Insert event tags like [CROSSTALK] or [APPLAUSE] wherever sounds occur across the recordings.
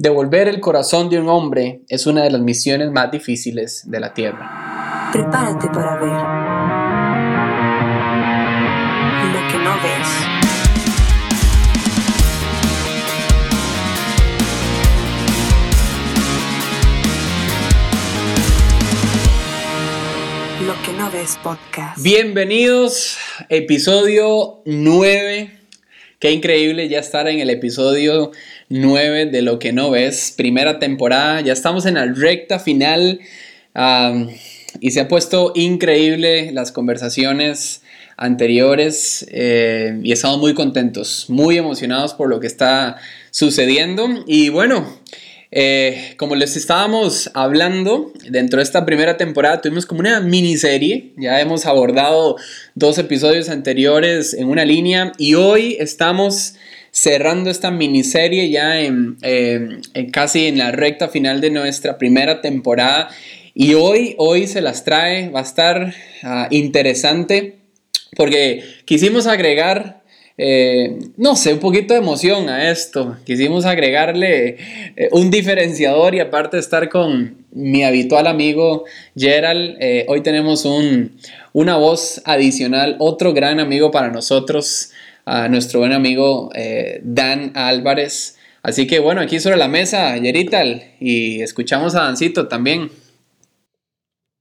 Devolver el corazón de un hombre es una de las misiones más difíciles de la Tierra. Prepárate para ver lo que no ves. Lo que no ves podcast. Bienvenidos, episodio 9. Qué increíble ya estar en el episodio 9 de Lo que no ves, primera temporada. Ya estamos en la recta final y se ha puesto increíble las conversaciones anteriores eh, y estamos muy contentos, muy emocionados por lo que está sucediendo. Y bueno, eh, como les estábamos hablando, dentro de esta primera temporada tuvimos como una miniserie, ya hemos abordado dos episodios anteriores en una línea y hoy estamos cerrando esta miniserie ya en, casi en la recta final de nuestra primera temporada. Y hoy, hoy se las trae, va a estar ah, interesante porque quisimos agregar eh, no sé, un poquito de emoción a esto. Quisimos agregarle eh, un diferenciador y aparte de estar con mi habitual amigo Gerald, eh, hoy tenemos un, una voz adicional, otro gran amigo para nosotros, a nuestro buen amigo Dan Álvarez. Así que bueno, aquí sobre la mesa, Yerital, y escuchamos a Dancito también.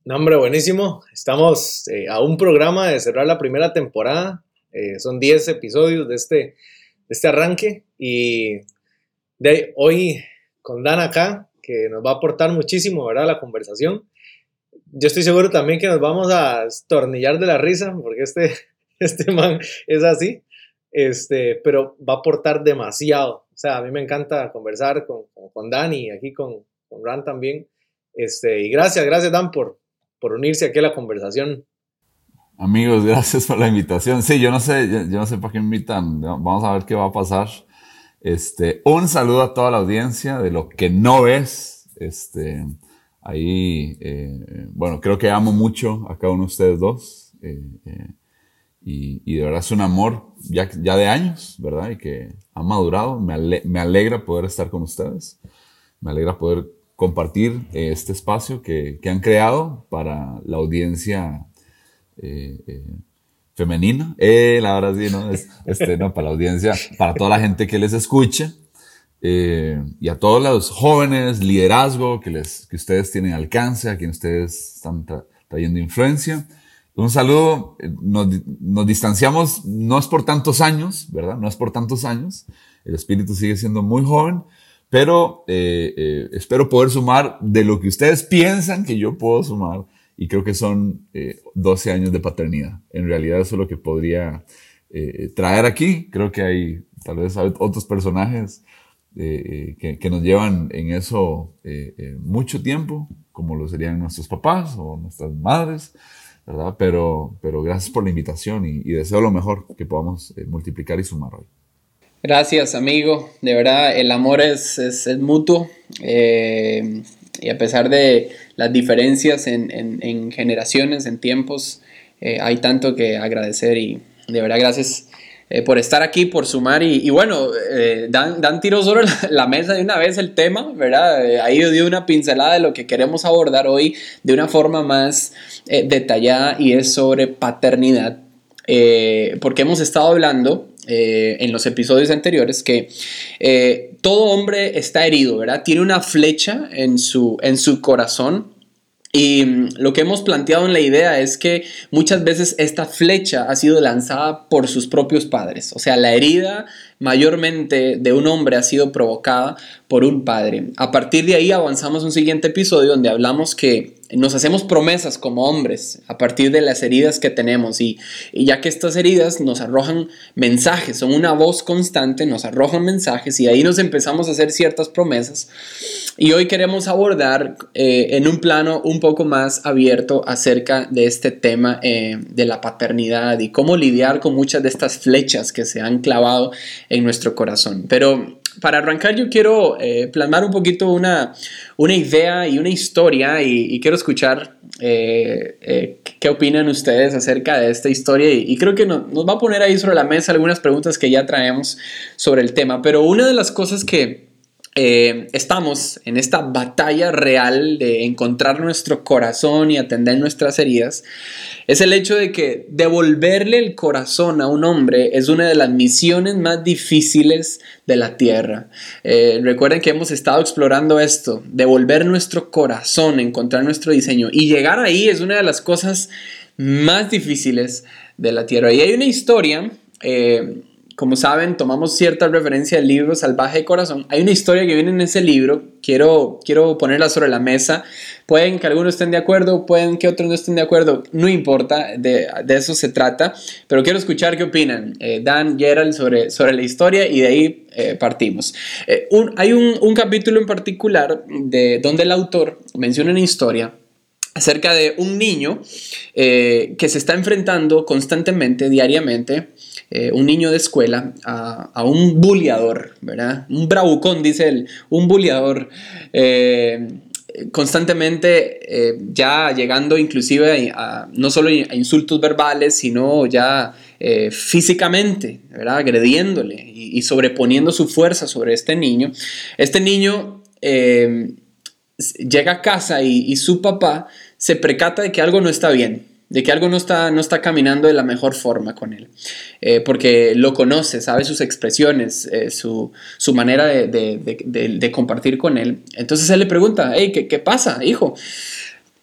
No, hombre, buenísimo. Estamos a un programa de cerrar la primera temporada eh, son 10 episodios de este, este arranque y de hoy con Dan acá, que nos va a aportar muchísimo, ¿verdad? La conversación. Yo estoy seguro también que nos vamos a estornillar de la risa, porque este, [LAUGHS] este man es así, este, pero va a aportar demasiado. O sea, a mí me encanta conversar con, con Dan y aquí con, con Ran también. Este, y gracias, gracias Dan por, por unirse aquí a la conversación. Amigos, [LAUGHS] gracias por la invitación. Sí, yo no sé, yo, no sé para qué invitan. Vamos a ver qué va a pasar. Este, un saludo a toda la audiencia de lo que no ves. Este, ahí, eh, bueno, creo que amo mucho a cada uno de ustedes dos. Eh, eh, y, y, de verdad es un amor ya, ya de años, ¿verdad? Y que ha madurado. Me, me alegra poder estar con ustedes. Me alegra poder compartir este espacio que, que han creado para la audiencia eh, eh, femenina. Eh, verdad sí, ¿no? Es, este, no, para la audiencia, para toda la gente que les escucha. Eh, y a todos los jóvenes, liderazgo que, les, que ustedes tienen alcance, a quien ustedes están trayendo influencia. Un saludo, nos, nos, distanciamos, no es por tantos años, ¿verdad? No es por tantos años, el espíritu sigue siendo muy joven, pero eh, espero poder sumar de lo que ustedes piensan que yo puedo sumar y creo que son 12 eh, años de paternidad. En realidad eso es lo que podría eh, traer aquí. Creo que hay tal vez otros personajes eh, que, que, nos llevan en eso mucho tiempo, como lo serían nuestros papás o nuestras madres, ¿verdad? Pero, pero gracias por la invitación y, y deseo lo mejor que podamos multiplicar y sumar hoy. Gracias, amigo. De verdad, el amor es, es, es mutuo. Y a pesar de las diferencias en, generaciones, en tiempos. Eh, hay tanto que agradecer y de verdad gracias eh, por estar aquí, por sumar y, bueno, eh, Dan, Dan, tiró sobre [LAUGHS] la, mesa de una vez el tema, ¿verdad? ahí dio una pincelada de lo que queremos abordar hoy de una forma más detallada y es sobre paternidad, porque hemos estado hablando en los episodios anteriores que todo hombre está herido, ¿verdad? Tiene una flecha en su, en su corazón. Y mm, lo que hemos planteado en la idea es que muchas veces esta flecha ha sido lanzada por sus propios padres. O sea, la herida mayormente de un hombre ha sido provocada por un padre. A partir de ahí avanzamos un siguiente episodio donde hablamos que nos hacemos promesas como hombres a partir de las heridas que tenemos y, ya que estas heridas nos arrojan mensajes, son una voz constante, nos arrojan mensajes y ahí nos empezamos a hacer ciertas promesas. Y hoy queremos abordar eh, en un plano un poco más abierto acerca de este tema eh, de la paternidad y cómo lidiar con muchas de estas flechas que se han clavado en nuestro corazón. Pero para arrancar yo quiero eh, plasmar un poquito una, una idea y una historia y, quiero escuchar eh, eh, qué opinan ustedes acerca de esta historia y, creo que nos va a poner ahí sobre la mesa algunas preguntas que ya traemos sobre el tema. Pero una de las cosas que eh, estamos en esta batalla real de encontrar nuestro corazón y atender nuestras heridas, es el hecho de que devolverle el corazón a un hombre es una de las misiones más difíciles de la tierra. Eh, recuerden que hemos estado explorando esto, devolver nuestro corazón, encontrar nuestro diseño y llegar ahí es una de las cosas más difíciles de la tierra. Y hay una historia eh, como saben, tomamos cierta referencia del libro Salvaje de Corazón. Hay una historia que viene en ese libro, quiero, quiero ponerla sobre la mesa. Pueden que algunos estén de acuerdo, pueden que otros no estén de acuerdo, no importa, de, eso se trata, pero quiero escuchar qué opinan eh, Dan, Gerald sobre, sobre la historia y de ahí eh, partimos. Eh, hay un, un capítulo en particular de, donde el autor menciona una historia acerca de un niño que se está enfrentando constantemente, diariamente, eh, un niño de escuela a, un bulliador, ¿verdad? Un bravucón, dice él, un bulliador. Eh, constantemente eh, ya llegando inclusive a, no solo a insultos verbales, sino ya físicamente, ¿verdad? agrediéndole y, sobreponiendo su fuerza sobre este niño. Este niño llega a casa y, su papá se precata de que algo no está bien de que algo no está, no está caminando de la mejor forma con él, eh, porque lo conoce, sabe sus expresiones, eh, su, manera de, compartir con él. Entonces él le pregunta, hey, ¿qué, pasa, hijo?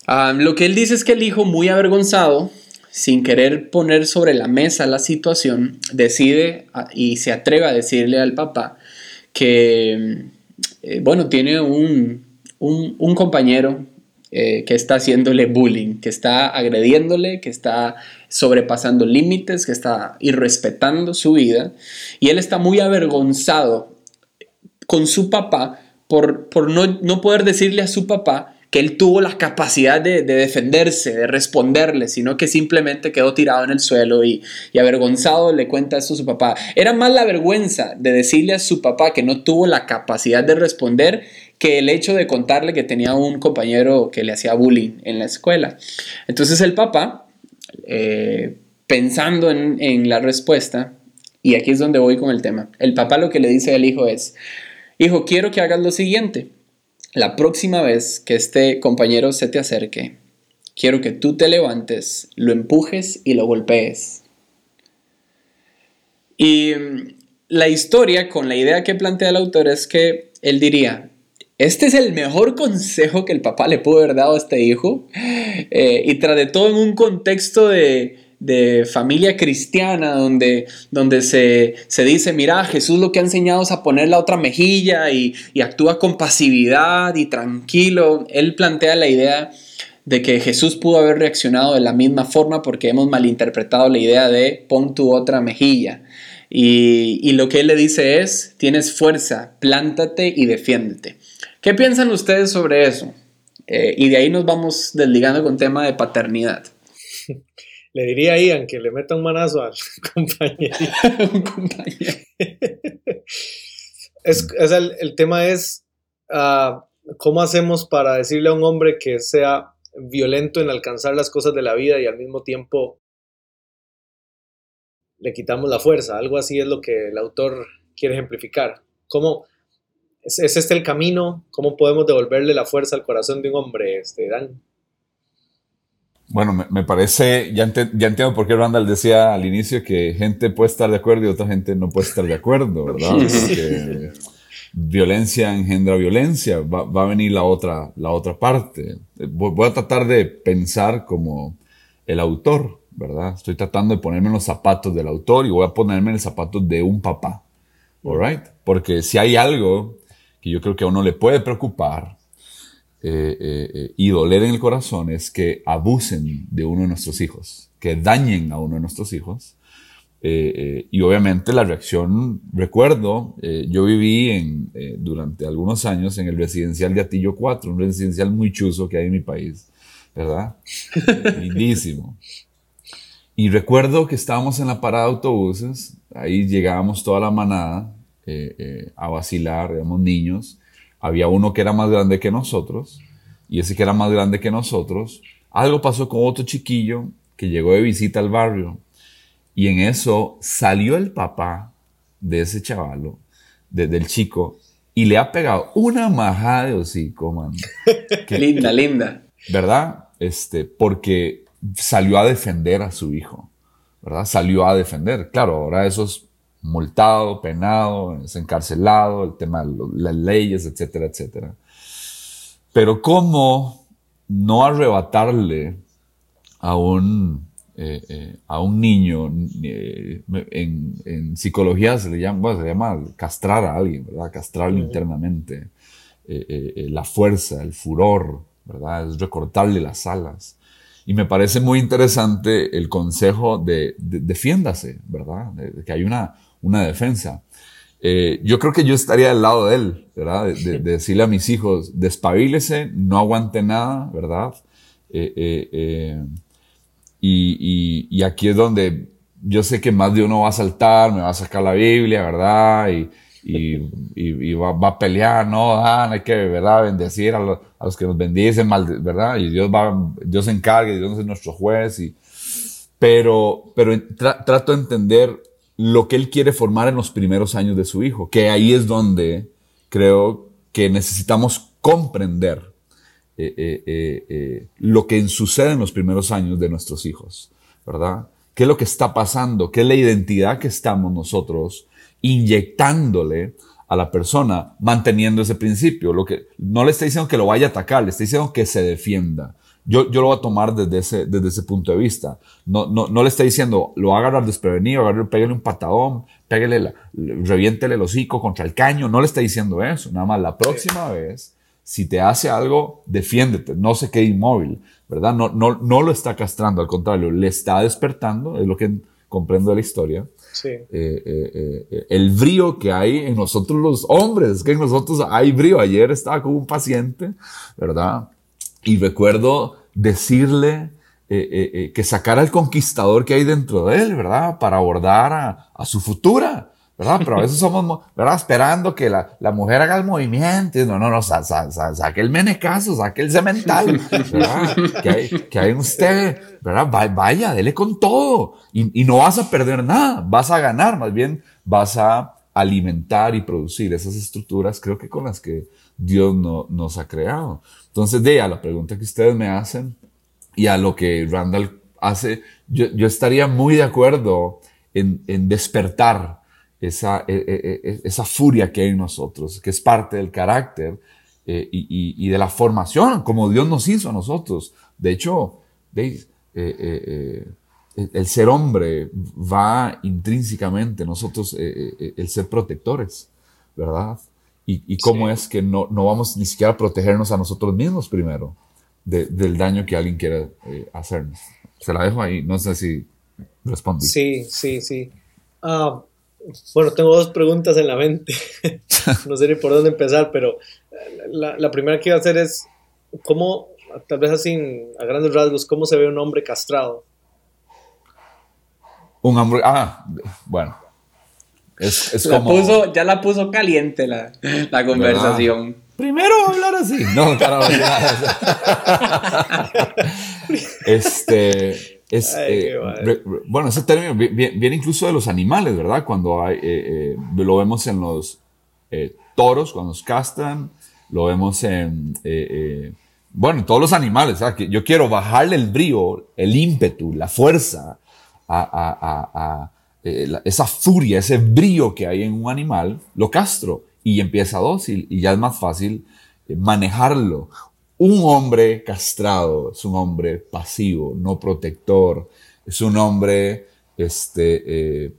Lo que él dice es que el hijo, muy avergonzado, sin querer poner sobre la mesa la situación, decide ah, y se atreve a decirle al papá que, eh, bueno, tiene un, un compañero eh, que está haciéndole bullying, que está agrediéndole, que está sobrepasando límites, que está irrespetando su vida. Y él está muy avergonzado con su papá por, por no, no poder decirle a su papá que él tuvo la capacidad de, defenderse, de responderle, sino que simplemente quedó tirado en el suelo y, y, avergonzado le cuenta esto a su papá. Era más la vergüenza de decirle a su papá que no tuvo la capacidad de responder que el hecho de contarle que tenía un compañero que le hacía bullying en la escuela. Entonces el papá, eh, pensando en, la respuesta, y aquí es donde voy con el tema, el papá lo que le dice al hijo es, hijo, quiero que hagas lo siguiente, la próxima vez que este compañero se te acerque, quiero que tú te levantes, lo empujes y lo golpees. Y mm, la historia con la idea que plantea el autor es que él diría, este es el mejor consejo que el papá le pudo haber dado a este hijo. Eh, y tras de todo en un contexto de, familia cristiana, donde, donde se, dice, mira, Jesús lo que ha enseñado es a poner la otra mejilla y, y actúa con pasividad y tranquilo. Él plantea la idea de que Jesús pudo haber reaccionado de la misma forma porque hemos malinterpretado la idea de pon tu otra mejilla. Y, y lo que él le dice es, tienes fuerza, plántate y defiéndete. ¿Qué piensan ustedes sobre eso? Eh, y de ahí nos vamos desligando con tema de paternidad. Le diría a Ian que le meta un manazo al [LAUGHS] compañero. [LAUGHS] un compañero. es, el, tema es ah, cómo hacemos para decirle a un hombre que sea violento en alcanzar las cosas de la vida y al mismo tiempo le quitamos la fuerza. Algo así es lo que el autor quiere ejemplificar. ¿Cómo, ¿Es, este el camino? ¿Cómo podemos devolverle la fuerza al corazón de un hombre, este, Dan? Bueno, me, parece, ya, ya, entiendo por qué Randall decía al inicio que gente puede estar de acuerdo y otra gente no puede estar de acuerdo, ¿verdad? Porque violencia engendra violencia, va, a venir la otra, la otra parte. Voy, a tratar de pensar como el autor, ¿verdad? Estoy tratando de ponerme en los zapatos del autor y voy a ponerme en los zapatos de un papá, ¿all Porque si hay algo que yo creo que a uno le puede preocupar eh, eh, eh, y doler en el corazón es que abusen de uno de nuestros hijos, que dañen a uno de nuestros hijos. y obviamente la reacción, recuerdo, yo viví en, durante algunos años en el residencial de Atillo 4, un residencial muy chuzo que hay en mi país, ¿verdad? [LAUGHS] Lindísimo. Y recuerdo que estábamos en la parada de autobuses, ahí llegábamos toda la manada, eh, eh, a vacilar, éramos niños. Había uno que era más grande que nosotros, y ese que era más grande que nosotros, algo pasó con otro chiquillo que llegó de visita al barrio, y en eso salió el papá de ese chavalo, del chico, y le ha pegado una majada de hocico, man. [LAUGHS] Qué linda, linda. ¿Verdad? Este, porque salió a defender a su hijo, ¿verdad? Salió a defender. Claro, ahora eso es multado, penado, es encarcelado, el tema de las leyes, etcétera, etcétera. Pero cómo no arrebatarle a un, eh, eh, a un niño, eh, en, psicología se le llama, se llama castrar a alguien, ¿verdad? Castrarlo internamente. la fuerza, el furor, ¿verdad? Es recortarle las alas. Y me parece muy interesante el consejo de, defiéndase, ¿verdad? De, que hay una, una defensa. yo creo que yo estaría del lado de él, ¿verdad? De, decirle a mis hijos, despabilese, no aguante nada, ¿verdad? Y, aquí es donde yo sé que más de uno va a saltar, me va a sacar la Biblia, ¿verdad? Y, y va, a pelear, no, ah, hay que, ¿verdad? Bendecir a, los, que nos bendicen, mal, ¿verdad? Y Dios va, Dios se encarga, Dios es nuestro juez. Y, pero pero trato de entender lo que Él quiere formar en los primeros años de su hijo, que ahí es donde creo que necesitamos comprender eh, eh, eh, lo que sucede en los primeros años de nuestros hijos, ¿verdad? ¿Qué es lo que está pasando? ¿Qué es la identidad que estamos nosotros inyectándole a la persona manteniendo ese principio? Lo que, no le está diciendo que lo vaya a atacar, le está diciendo que se defienda. Yo, yo lo voy a tomar desde ese, desde ese punto de vista. No, no, no le está diciendo, lo va a agarrar desprevenido, agarrar, pégale un patadón, pégale, la, reviéntele el hocico contra el caño. No le está diciendo eso. Nada más la próxima vez si te hace algo, defiéndete, no se quede inmóvil, ¿verdad? No, no, no lo está castrando, al contrario, le está despertando, es lo que comprendo de la historia. Sí. Eh, eh, eh, el brío que hay en nosotros los hombres, que en nosotros hay brío. Ayer estaba con un paciente, ¿verdad? Y recuerdo decirle que sacara el conquistador que hay dentro de él, ¿verdad? Para abordar a, a su futura. ¿verdad? Pero a veces somos, ¿verdad? Esperando que la, la mujer haga el movimiento. No, no, no, sa, sa, saque el menecazo, saque el cemental, ¿verdad? Que hay, que hay usted, ¿verdad? Vaya, dele con todo. Y, y, no vas a perder nada, vas a ganar, más bien vas a alimentar y producir esas estructuras, creo que con las que Dios no, nos ha creado. Entonces, de a la pregunta que ustedes me hacen y a lo que Randall hace, yo, estaría muy de acuerdo en, despertar esa, e, e, e, esa furia que hay en nosotros, que es parte del carácter eh, y, de la formación, como Dios nos hizo a nosotros. De hecho, ¿veis? Eh, eh, el ser hombre va intrínsecamente, nosotros, el ser protectores, ¿verdad? Y, cómo es que no, no, vamos ni siquiera a protegernos a nosotros mismos primero del daño que alguien quiera hacernos. Se la dejo ahí, no sé si respondí. Sí, sí, sí. Ah, bueno, tengo dos preguntas en la mente. [LAUGHS] no sé ni por dónde empezar, pero la, la, primera que iba a hacer es, ¿cómo, tal vez así a grandes rasgos, cómo se ve un hombre castrado? Un hombre, ah, bueno. Es, es como... puso, ya la puso caliente la, la conversación. Primero hablar así. No, claro, [LAUGHS] este es, eh, bueno, ese término viene, incluso de los animales, ¿verdad? Cuando hay, eh, eh, lo vemos en los toros, cuando los castran, lo vemos en, bueno, en todos los animales. Que yo quiero bajarle el brío, el ímpetu, la fuerza, a, esa furia, ese brío que hay en un animal, lo castro y empieza dócil y ya es más fácil manejarlo. Un hombre castrado es un hombre pasivo, no protector, es un hombre este, eh,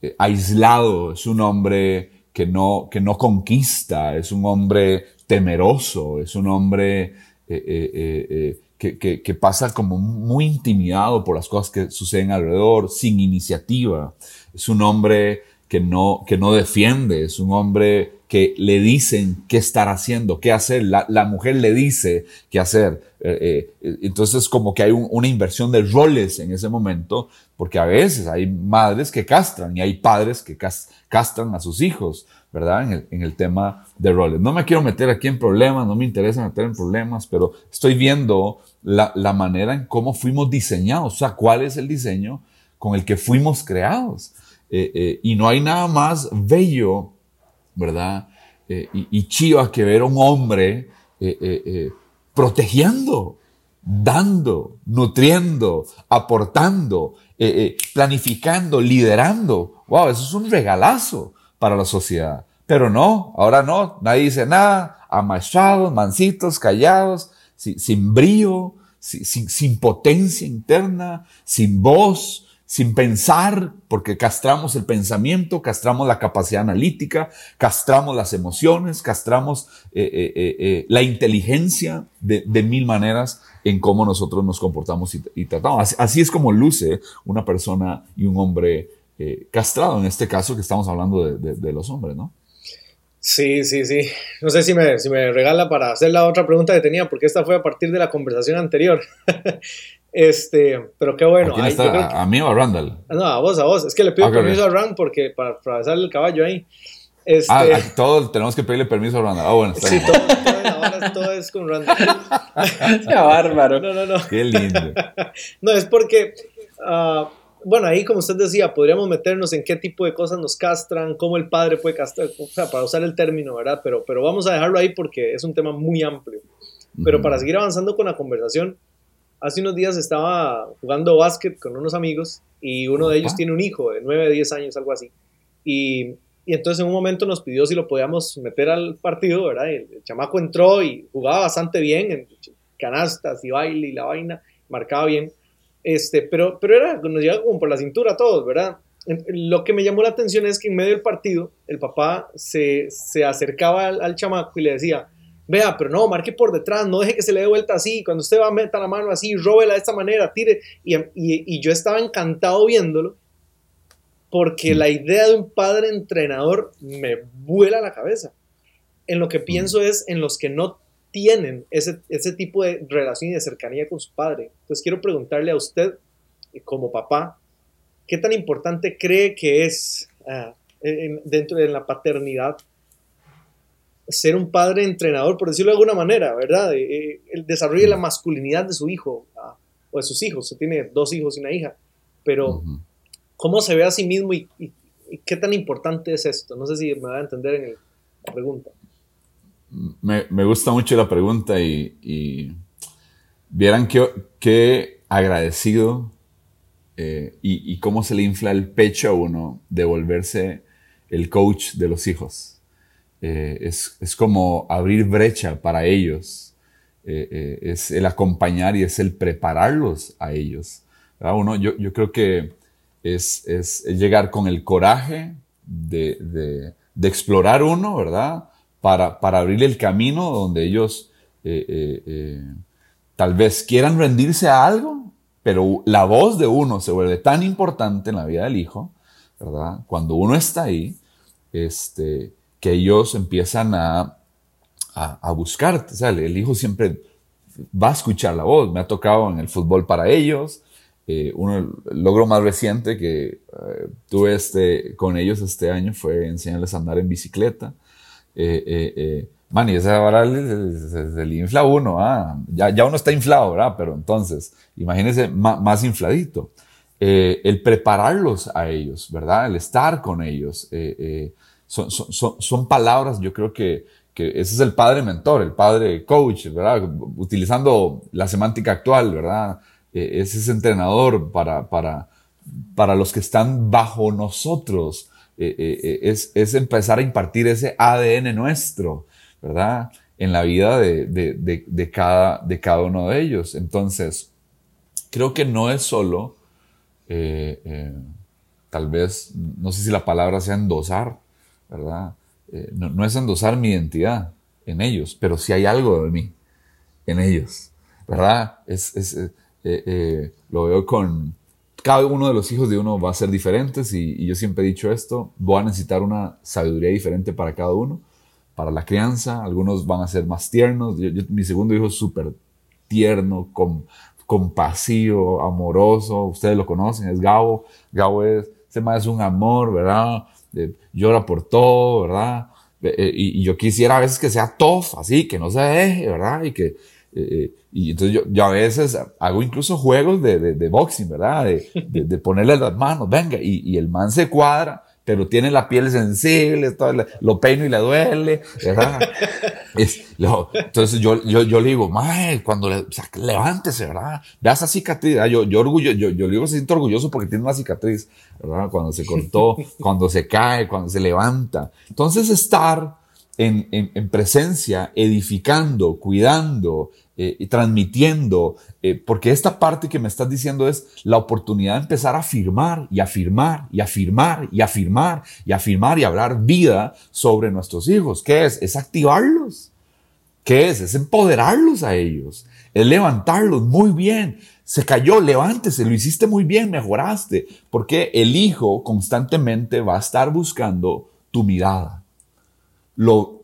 eh, aislado, es un hombre que no, que no conquista, es un hombre temeroso, es un hombre eh, que, pasa como muy intimidado por las cosas que suceden alrededor, sin iniciativa, es un hombre que no, que no defiende, es un hombre que le dicen qué estar haciendo, qué hacer. La, la mujer le dice qué hacer. Eh, eh, entonces, como que hay una inversión de roles en ese momento, porque a veces hay madres que castran y hay padres que castran a sus hijos, ¿verdad? En el, en el, tema de roles. No me quiero meter aquí en problemas, no me interesa meter en problemas, pero estoy viendo la, la manera en cómo fuimos diseñados, o sea, cuál es el diseño con el que fuimos creados. Eh, y no hay nada más bello ¿verdad? eh, y, y, que ver a un hombre eh, eh, protegiendo, dando, nutriendo, aportando, planificando, liderando. ¡Wow! Eso es un regalazo para la sociedad. Pero no, ahora no, nadie dice nada, amaestrados, mansitos, callados, sin, sin brío, sin, sin, potencia interna, sin voz, sin pensar, porque castramos el pensamiento, castramos la capacidad analítica, castramos las emociones, castramos eh, eh, eh, la inteligencia de, mil maneras en cómo nosotros nos comportamos y, tratamos. Así, es como luce una persona y un hombre castrado, en este caso que estamos hablando de, de los hombres, ¿no? Sí, sí, sí. No sé si me, si me regala para hacer la otra pregunta que tenía, porque esta fue a partir de la conversación anterior. [LAUGHS] este, pero qué bueno. ¿A, mí o a Randall? No, a vos, a vos. Es que le pido ah, permiso a Rand porque para atravesar el caballo ahí. Este... Ah, todos tenemos que pedirle permiso a Randall. Ah, bueno, está Sí, todo, todo, ahora todo es con Randall. [LAUGHS] qué bárbaro. No, no, no. Qué lindo. [LAUGHS] no, es porque... Uh, bueno, ahí como usted decía, podríamos meternos en qué tipo de cosas nos castran, cómo el padre puede castrar, o sea, para usar el término, ¿verdad? Pero, pero vamos a dejarlo ahí porque es un tema muy amplio. Pero para seguir avanzando con la conversación, hace unos días estaba jugando básquet con unos amigos y uno de ellos tiene un hijo de 9, 10 años, algo así. Y, y, entonces en un momento nos pidió si lo podíamos meter al partido, ¿verdad? Y el, chamaco entró y jugaba bastante bien en canastas y baile y la vaina, marcaba bien. Este, pero, pero era, nos llegaba como por la cintura a todos, ¿verdad? Lo que me llamó la atención es que en medio del partido, el papá se, se acercaba al, chamaco y le decía, vea, pero no, marque por detrás, no deje que se le dé vuelta así, cuando usted va a meter la mano así, róbela de esta manera, tire. Y, y, y yo estaba encantado viéndolo, porque la idea de un padre entrenador me vuela la cabeza. En lo que pienso es en los que no tienen ese, ese tipo de relación y de cercanía con su padre. Entonces quiero preguntarle a usted, como papá, ¿qué tan importante cree que es ah, dentro de la paternidad ser un padre entrenador, por decirlo de alguna manera, ¿verdad? Eh, eh, el desarrollo de la masculinidad de su hijo ah, o de sus hijos. Se tiene dos hijos y una hija, pero ¿cómo se ve a sí mismo y, qué tan importante es esto? No sé si me va a entender en la pregunta me, gusta mucho la pregunta y, vieran qué, agradecido eh, y, cómo se le infla el pecho a uno de volverse el coach de los hijos. Eh, es, como abrir brecha para ellos, eh, es el acompañar y es el prepararlos a ellos. Uno, yo, creo que es, llegar con el coraje de, de explorar uno, ¿verdad? Para, para abrirle el camino donde ellos eh, eh, eh, tal vez quieran rendirse a algo, pero la voz de uno se vuelve tan importante en la vida del hijo, ¿verdad? Cuando uno está ahí, este, que ellos empiezan a, a, buscar, o sea, el, hijo siempre va a escuchar la voz. Me ha tocado en el fútbol para ellos. uno, el logro más reciente que tuve este, con ellos este año fue enseñarles a andar en bicicleta eh, eh, eh, man, y esa vara se, le infla uno, ah, ya, ya uno está inflado, ¿verdad? Pero entonces, imagínense más, infladito. Eh, el prepararlos a ellos, ¿verdad? El estar con ellos. Son, son, son, palabras, yo creo que, que ese es el padre mentor, el padre coach, ¿verdad? Utilizando la semántica actual, ¿verdad? ese es entrenador para, para, para los que están bajo nosotros, eh, eh, eh, es, es, empezar a impartir ese ADN nuestro, ¿verdad? En la vida de, de, cada, de cada uno de ellos. Entonces, creo que no es solo, tal vez, no sé si la palabra sea endosar, ¿verdad? No, es endosar mi identidad en ellos, pero si hay algo de mí en ellos, ¿verdad? Es, es lo veo con, cada uno de los hijos de uno va a ser diferentes y, yo siempre he dicho esto, voy a necesitar una sabiduría diferente para cada uno, para la crianza, algunos van a ser más tiernos, mi segundo hijo es súper tierno, con, compasivo, amoroso, ustedes lo conocen, es Gabo, Gabo es, ese más es un amor, ¿verdad? llora por todo, ¿verdad? Eh, y, yo quisiera a veces que sea tough, así, que no se deje, ¿verdad? Y que, eh, y entonces yo, yo, a veces hago incluso juegos de, de, de boxing, ¿verdad? De, de, ponerle las manos, venga, y, y, el man se cuadra pero tiene la piel sensible, todo, lo peino y le duele, ¿verdad? Es- lo- entonces yo, yo, yo le digo, mae, cuando le, o sea, levántese, ¿verdad? Vea esa cicatriz, ¿verdad? yo, yo, orgullo, yo, yo le digo, se siento orgulloso porque tiene una cicatriz, ¿verdad? Cuando se cortó, cuando se cae, cuando se levanta. Entonces estar en, en- en presencia, edificando, cuidando, eh, y transmitiendo, eh, porque esta parte que me estás diciendo es la oportunidad de empezar a afirmar y afirmar y afirmar y afirmar y afirmar y hablar vida sobre nuestros hijos. ¿Qué es? Es activarlos. ¿Qué es? Es empoderarlos a ellos, es levantarlos muy bien. Se cayó, levántese, lo hiciste muy bien, mejoraste, porque el hijo constantemente va a estar buscando tu mirada. Lo,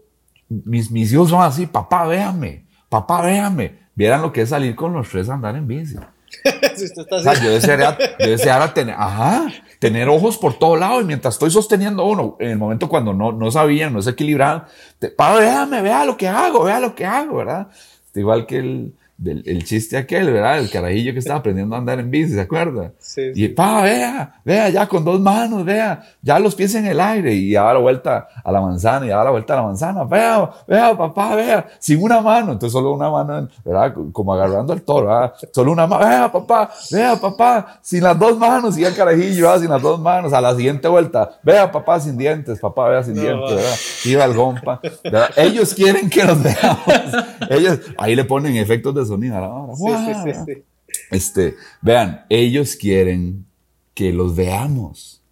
mis, mis hijos son así, papá, véame, papá, véame. Vieran lo que es salir con los tres a andar en bici. [LAUGHS] Si usted está O sea, yo desearía, yo desearía tener, ajá, tener ojos por todo lado y mientras estoy sosteniendo uno, en el momento cuando no, no sabía, no se equilibraba, te, pa, véame, vea lo que hago, vea lo que hago, ¿verdad? Igual que el, del- el chiste aquel, ¿verdad? El carajillo que estaba aprendiendo a andar en bici, ¿se acuerda? Sí, Y pa, vea, vea, ya con dos manos, vea, ya los pies en el aire y daba la vuelta a la manzana y daba la vuelta a la manzana, vea, vea, papá, vea, sin una mano, entonces solo una mano, ¿verdad? Como agarrando el toro, ¿verdad? Solo una mano, vea, papá, vea, papá, sin las dos manos, y el carajillo, ¿verdad? sin las dos manos, a la siguiente vuelta, vea, papá, sin dientes, papá, vea, sin No, dientes. ¿verdad? Iba el gompa, ¿verdad? Ellos quieren que los veamos, [LAUGHS] ellos, ahí le ponen efectos de sonido, ¿verdad? Sí, sí, sí, sí. Este, vean, ellos quieren que los veamos.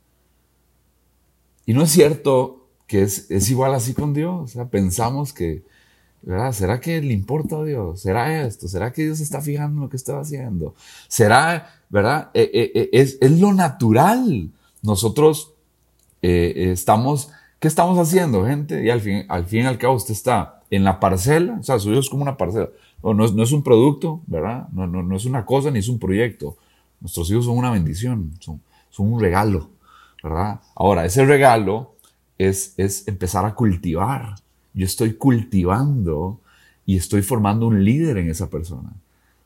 Y no es cierto que es, es igual así con Dios. O sea, pensamos que, ¿verdad? ¿Será que le importa a Dios? ¿Será esto? ¿Será que Dios se está fijando en lo que estoy haciendo? ¿Será, verdad? Eh, eh, eh, es, es lo natural. Nosotros eh, estamos, ¿qué estamos haciendo, gente? Y al fin, al fin y al cabo usted está en la parcela, o sea, su hijo es como una parcela. No, es, no es un producto, ¿verdad? No, no, no es una cosa ni es un proyecto. Nuestros hijos son una bendición, son, son un regalo, ¿verdad? Ahora, ese regalo es, es empezar a cultivar. Yo estoy cultivando y estoy formando un líder en esa persona.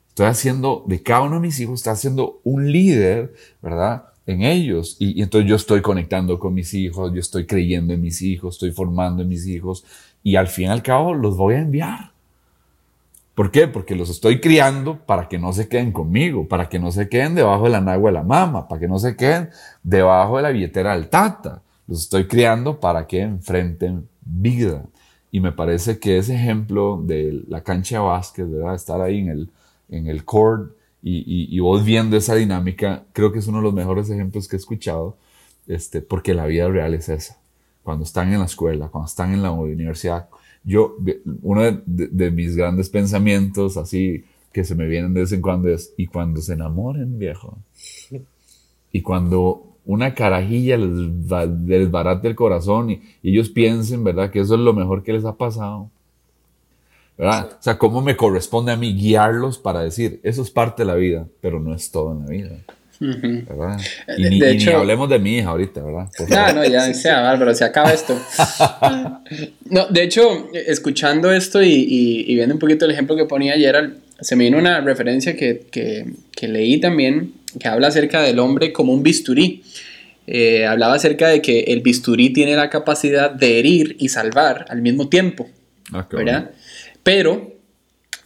Estoy haciendo, de cada uno de mis hijos, estoy haciendo un líder, ¿verdad? En ellos. Y, y entonces yo estoy conectando con mis hijos, yo estoy creyendo en mis hijos, estoy formando en mis hijos. Y al fin y al cabo los voy a enviar. ¿Por qué? Porque los estoy criando para que no se queden conmigo, para que no se queden debajo de la nagua de la mama, para que no se queden debajo de la billetera del tata. Los estoy criando para que enfrenten vida. Y me parece que ese ejemplo de la cancha de básquet, ¿verdad? Estar ahí en el, en el court y, y, y vos viendo esa dinámica, creo que es uno de los mejores ejemplos que he escuchado, este, porque la vida real es esa. Cuando están en la escuela, cuando están en la universidad, yo, uno de, de, de, mis grandes pensamientos, así que se me vienen de vez en cuando, es, y cuando se enamoren, viejo, y cuando una carajilla les, va, les barate el corazón y, y, ellos piensen, ¿verdad?, que eso es lo mejor que les ha pasado. ¿verdad? O sea, ¿cómo me corresponde a mí guiarlos para decir, eso es parte de la vida, pero no es todo en la vida? ¿Verdad? Y, ni, de y hecho, ni hablemos de mi hija ahorita, ¿verdad? No, no, ya [LAUGHS] sea bárbaro, se acaba esto. [LAUGHS] No, de hecho, escuchando esto y, y, y, viendo un poquito el ejemplo que ponía ayer, se me vino una referencia que, que, que leí también, que habla acerca del hombre como un bisturí. Eh, hablaba acerca de que el bisturí tiene la capacidad de herir y salvar al mismo tiempo. ¿verdad? Pero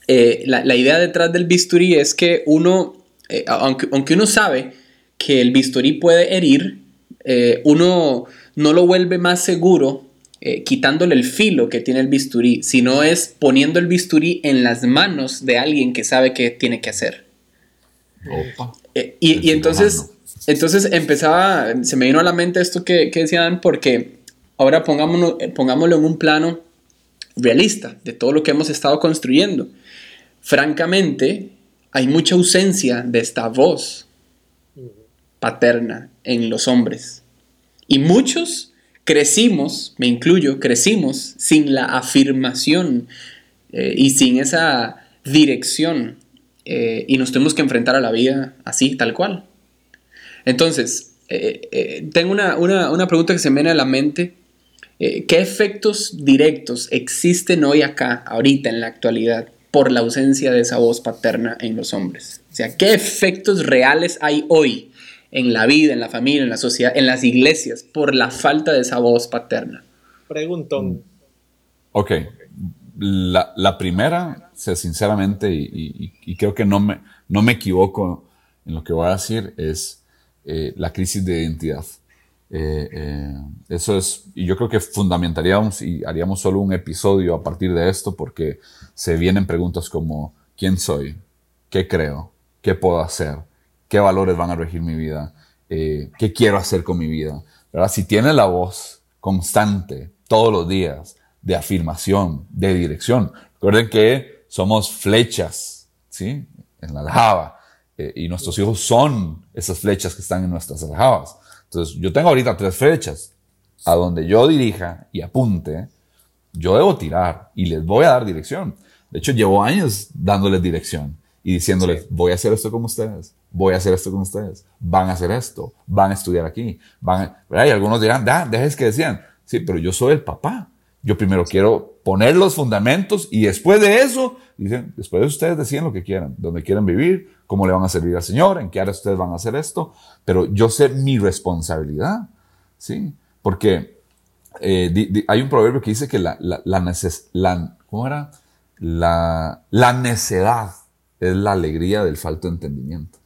eh, la, la, idea detrás del bisturí es que uno, eh, aunque, aunque, uno sabe que el bisturí puede herir, eh, uno no lo vuelve más seguro eh, quitándole el filo que tiene el bisturí, sino es poniendo el bisturí en las manos de alguien que sabe qué tiene que hacer. Opa. Y, y entonces, entonces empezaba, se me vino a la mente esto que, que decían, porque ahora pongámoslo, pongámoslo en un plano realista de todo lo que hemos estado construyendo. Francamente, hay mucha ausencia de esta voz paterna en los hombres. Y muchos crecimos, me incluyo, crecimos sin la afirmación eh, y sin esa dirección. Eh, y nos tenemos que enfrentar a la vida así, tal cual. Entonces, eh, tengo una, una, una, pregunta que se me viene a la mente. ¿Qué efectos directos existen hoy acá, ahorita, en la actualidad, por la ausencia de esa voz paterna en los hombres? O sea, ¿qué efectos reales hay hoy en la vida, en la familia, en la sociedad, en las iglesias, por la falta de esa voz paterna? Preguntón. Ok, la, la primera, sinceramente, y, y, creo que no me, no me equivoco en lo que voy a decir, es eh, la crisis de identidad. Eh, eh, eso es, y yo creo que fundamentaríamos y haríamos solo un episodio a partir de esto porque se vienen preguntas como, ¿quién soy? ¿Qué creo? ¿Qué puedo hacer? ¿Qué valores van a regir mi vida? ¿Qué quiero hacer con mi vida? ¿Verdad? Si tiene la voz constante todos los días de afirmación, de dirección. Recuerden que somos flechas, ¿sí? En la aljaba. Eh, y nuestros hijos son esas flechas que están en nuestras aljabas. Entonces, yo tengo ahorita tres flechas. A donde yo dirija y apunte, yo debo tirar y les voy a dar dirección. De hecho, llevo años dándoles dirección y diciéndoles, voy a hacer esto con ustedes, voy a hacer esto con ustedes, van a hacer esto, van a estudiar aquí, van a... Y algunos dirán, da, dejes que decían, sí, pero yo soy el papá. Yo primero quiero poner los fundamentos y después de eso, dicen, después de ustedes deciden lo que quieran, dónde quieren vivir, cómo le van a servir al Señor, en qué área ustedes van a hacer esto, pero yo sé mi responsabilidad, ¿sí? Porque eh, hay un proverbio que dice que la, la, la, ¿cómo era? La, la necedad es la alegría del falto de entendimiento.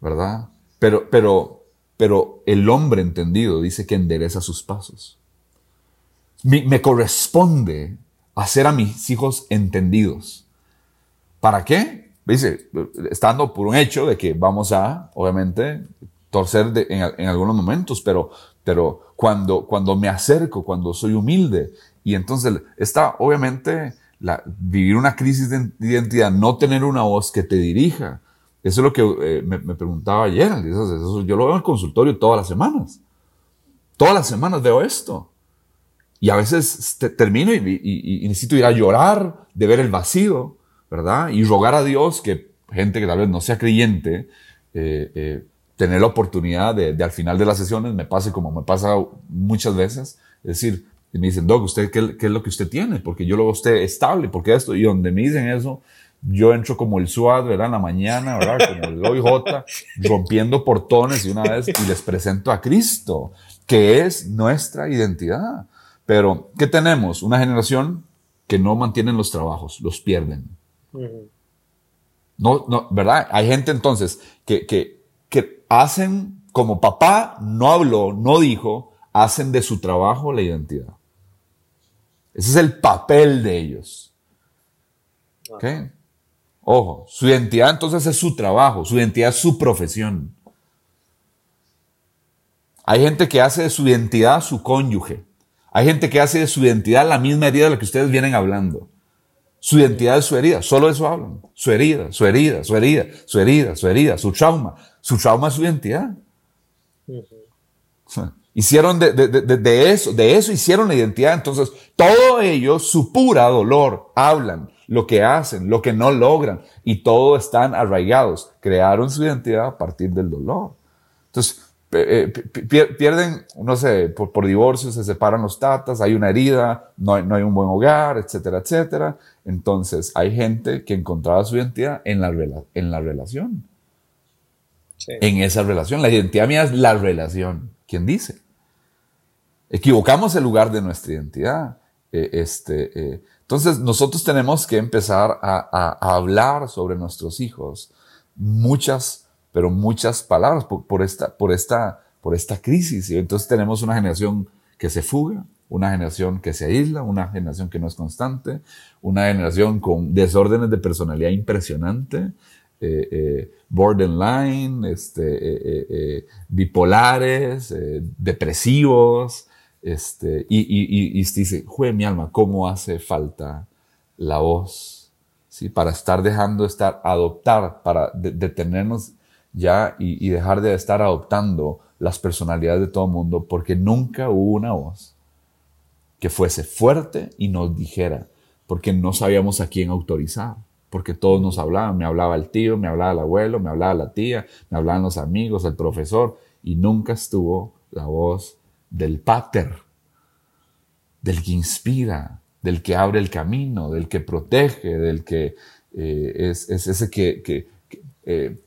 ¿Verdad? Pero, pero, pero el hombre entendido dice que endereza sus pasos me, corresponde hacer a mis hijos entendidos. ¿Para qué? Dice, estando por un hecho de que vamos a, obviamente, torcer en, algunos momentos, pero, pero cuando, cuando me acerco, cuando soy humilde, y entonces está, obviamente, la, vivir una crisis de identidad, no tener una voz que te dirija. Eso es lo que eh, me, preguntaba ayer. yo lo veo en el consultorio todas las semanas. Todas las semanas veo esto. Y a veces termino y, necesito ir a llorar de ver el vacío, ¿verdad? Y rogar a Dios que gente que tal vez no sea creyente, eh, eh, tener la oportunidad de, al final de las sesiones me pase como me pasa muchas veces, es decir, me dicen, Doc, ¿usted qué, es lo que usted tiene? Porque yo lo veo usted estable, porque esto, y donde me dicen eso, yo entro como el SWAT, ¿verdad? En la mañana, ¿verdad? Como el OIJ, [LAUGHS] rompiendo portones y una vez y les presento a Cristo, que es nuestra identidad. Pero, ¿qué tenemos? Una generación que no mantienen los trabajos, los pierden. No, no, ¿verdad? Hay gente entonces que, que, que hacen, como papá no habló, no dijo, hacen de su trabajo la identidad. Ese es el papel de ellos. ¿Ok? Ojo, su identidad entonces es su trabajo, su identidad es su profesión. Hay gente que hace de su identidad su cónyuge. Hay gente que hace de su identidad la misma herida de la que ustedes vienen hablando. Su identidad es su herida, solo eso hablan. Su herida, su herida, su herida, su herida, su herida, su trauma. Su trauma es su identidad. Hicieron de, de, eso, de eso hicieron la identidad. Entonces, todo ello, su pura dolor, hablan lo que hacen, lo que no logran, y todo están arraigados. Crearon su identidad a partir del dolor. Entonces, eh, pierden, no sé, por, divorcio se separan los tatas, hay una herida, no hay, no hay, un buen hogar, etcétera, etcétera. Entonces hay gente que encontraba su identidad en la, en la relación. En esa relación. La identidad mía es la relación. ¿Quién dice? Equivocamos el lugar de nuestra identidad. Eh, este, eh, entonces nosotros tenemos que empezar a, a hablar sobre nuestros hijos muchas pero muchas palabras por, esta, por, esta, por esta crisis. Y entonces tenemos una generación que se fuga, una generación que se aísla, una generación que no es constante, una generación con desórdenes de personalidad impresionante, eh, eh, borderline, este, eh, bipolares, depresivos, este, y, y, y, dice, mi alma, ¿cómo hace falta la voz? ¿Sí? Para estar dejando de estar, adoptar, para detenernos ya y, dejar de estar adoptando las personalidades de todo el mundo, porque nunca hubo una voz que fuese fuerte y nos dijera, porque no sabíamos a quién autorizar, porque todos nos hablaban, me hablaba el tío, me hablaba el abuelo, me hablaba la tía, me hablaban los amigos, el profesor, y nunca estuvo la voz del pater, del que inspira, del que abre el camino, del que protege, del que eh, es, ese que, eh,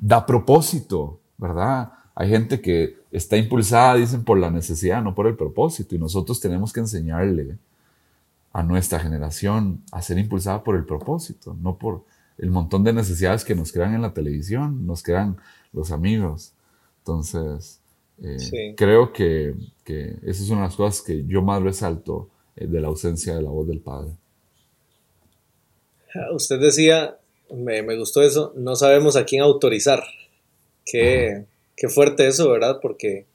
da propósito, ¿verdad? Hay gente que está impulsada, dicen, por la necesidad, no por el propósito. Y nosotros tenemos que enseñarle a nuestra generación a ser impulsada por el propósito, no por el montón de necesidades que nos crean en la televisión, nos crean los amigos. Entonces, eh, creo que, que esa es una de las cosas que yo más resalto eh, de la ausencia de la voz del Padre. Usted decía, me, me gustó eso, no sabemos a quién autorizar. Qué, qué, fuerte eso, ¿verdad? Porque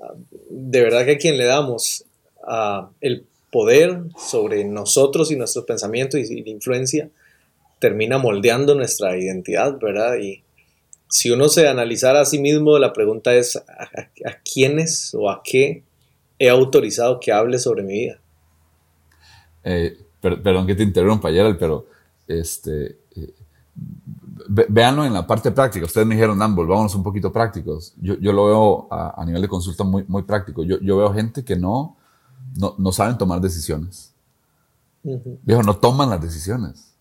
ah, de verdad que a quien le damos uh, el poder sobre nosotros y nuestros pensamientos y, y influencia, termina moldeando nuestra identidad, ¿verdad? Y si uno se analizara a sí mismo, la pregunta es, ¿a, quiénes o a qué he autorizado que hable sobre mi vida? Eh, perdón que te interrumpa, Gerald, pero este, eh, véanlo en la parte práctica. Ustedes me dijeron, Dan, volvámonos un poquito prácticos. Yo, yo lo veo a, a, nivel de consulta muy, muy práctico. Yo, yo veo gente que no, no, no saben tomar decisiones. Uh Viejo, no toman las decisiones.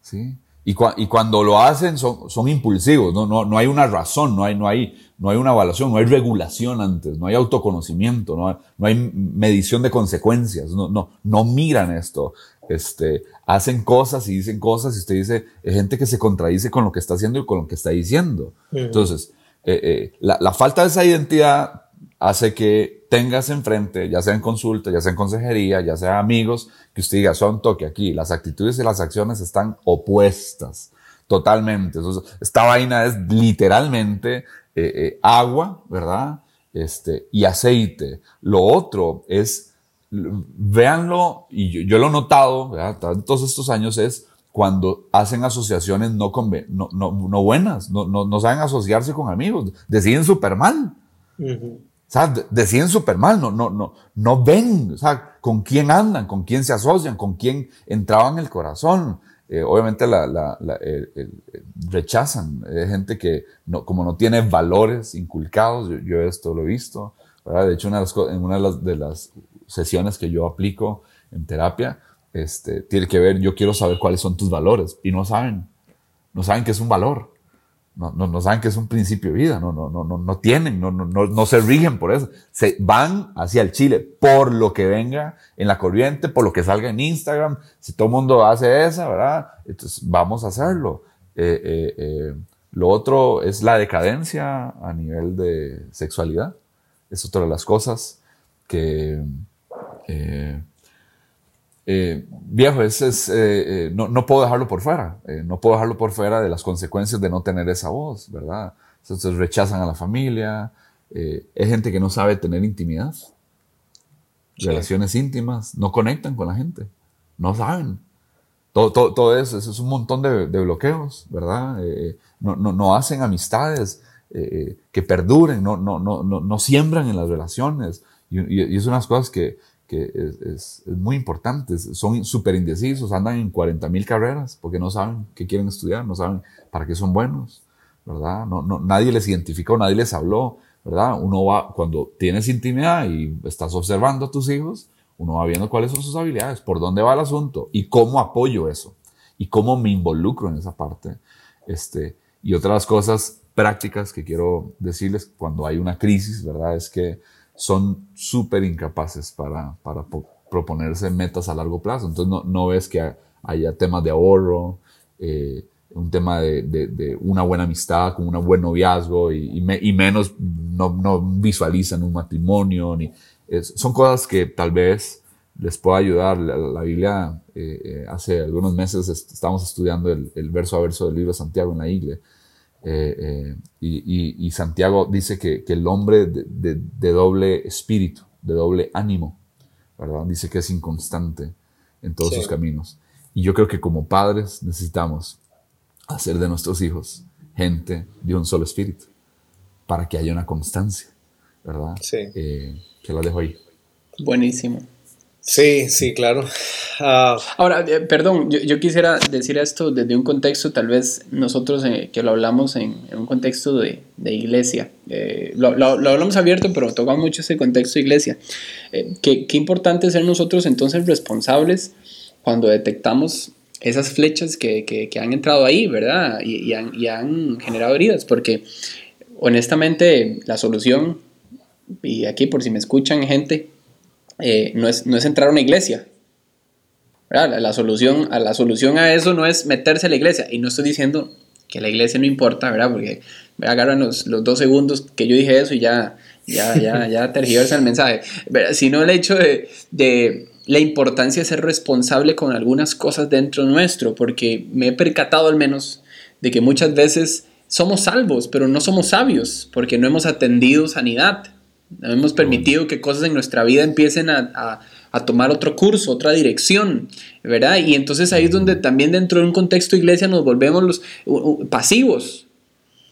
¿Sí? Y, y, cuando lo hacen son, son impulsivos, ¿no? No, no, hay una razón, no hay, no, hay, no hay una evaluación, no hay regulación antes, no hay autoconocimiento, no hay, no hay medición de consecuencias, no, no, no miran esto. Este, hacen cosas y dicen cosas y usted dice, es gente que se contradice con lo que está haciendo y con lo que está diciendo. Entonces, eh, eh, la, la falta de esa identidad hace que tengas enfrente, ya sea en consulta, ya sea en consejería, ya sea amigos, que usted diga, son toque aquí, las actitudes y las acciones están opuestas, totalmente. esta vaina es literalmente eh, agua, ¿verdad? Este, y aceite. Lo otro es, véanlo, y yo, yo lo he notado, ¿verdad? Todos estos años es cuando hacen asociaciones no, no, no, no buenas, no, no, no, saben asociarse con amigos, deciden súper mal. O sea, deciden súper mal, no, no, no, no ven, o sea, con quién andan, con quién se asocian, con quién entraban el corazón. Eh, obviamente la, la, la rechazan, hay gente que no, como no tiene valores inculcados, yo, yo esto lo he visto, ¿verdad? de hecho una de las, en una de las, de las sesiones que yo aplico en terapia, este, tiene que ver, yo quiero saber cuáles son tus valores, y no saben, no saben que es un valor no, no, no, saben que es un principio de vida, no, no, no, no, no tienen, no, no, no, se rigen por eso. Se van hacia el Chile por lo que venga en la corriente, por lo que salga en Instagram. Si todo el mundo hace esa, ¿verdad? Entonces vamos a hacerlo. Eh, eh, eh, lo otro es la decadencia a nivel de sexualidad. Es otra de las cosas que eh, eh, viejo, es, eh, no, no, puedo dejarlo por fuera, no puedo dejarlo por fuera de las consecuencias de no tener esa voz, ¿verdad? Entonces rechazan a la familia, es gente que no sabe tener intimidad, sí. relaciones íntimas, no conectan con la gente, no saben. Todo, todo, todo eso, eso, es un montón de, de bloqueos, ¿verdad? No, no, no, hacen amistades que perduren, no, no, no, no, siembran en las relaciones. Y, y es unas cosas que, que es, es, es muy importante. Son súper indecisos, andan en 40 mil carreras porque no saben qué quieren estudiar, no saben para qué son buenos, ¿verdad? No, no, nadie les identificó, nadie les habló, ¿verdad? Uno va, cuando tienes intimidad y estás observando a tus hijos, uno va viendo cuáles son sus habilidades, por dónde va el asunto y cómo apoyo eso y cómo me involucro en esa parte. Este, y otras cosas prácticas que quiero decirles cuando hay una crisis, ¿verdad? Es que son súper incapaces para, para proponerse metas a largo plazo. Entonces no, no ves que haya temas de ahorro, eh, un tema de, de, una buena amistad, con un buen noviazgo y, y, me, y menos no, no, visualizan un matrimonio. Son cosas que tal vez les pueda ayudar. La, la Biblia, eh, eh, hace algunos meses estábamos estudiando el, el, verso a verso del libro de Santiago en la iglesia eh, eh, y, y, y, Santiago dice que, que el hombre de, de, de, doble espíritu, de doble ánimo, ¿verdad? Dice que es inconstante en todos sí. sus caminos. Y yo creo que como padres necesitamos hacer de nuestros hijos gente de un solo espíritu, para que haya una constancia, ¿verdad? Sí. Eh, que la dejo ahí. Buenísimo. Sí, sí, claro. Uh, Ahora, eh, perdón, yo, yo, quisiera decir esto desde un contexto, tal vez nosotros eh, que lo hablamos en, un contexto de, de iglesia. Eh, lo, lo, lo, hablamos abierto, pero tocamos mucho ese contexto de iglesia. Eh, qué, qué importante ser nosotros entonces responsables cuando detectamos esas flechas que, que, que han entrado ahí, ¿verdad? Y, y, han, y han generado heridas, porque honestamente la solución, y aquí por si me escuchan gente, eh, no, es, no es entrar a una iglesia. La, la solución, a la solución a eso no es meterse a la iglesia. Y no estoy diciendo que la iglesia no importa, ¿verdad? Porque me agarran los, los dos segundos que yo dije eso y ya, ya, ya, [LAUGHS] ya tergiversa el mensaje. ¿verdad? Sino el hecho de, de la importancia de ser responsable con algunas cosas dentro nuestro, porque me he percatado al menos de que muchas veces somos salvos, pero no somos sabios, porque no hemos atendido sanidad, hemos permitido que cosas en nuestra vida empiecen a, a, a, tomar otro curso, otra dirección, ¿verdad? Y entonces ahí es donde también dentro de un contexto iglesia nos volvemos los uh, uh, pasivos,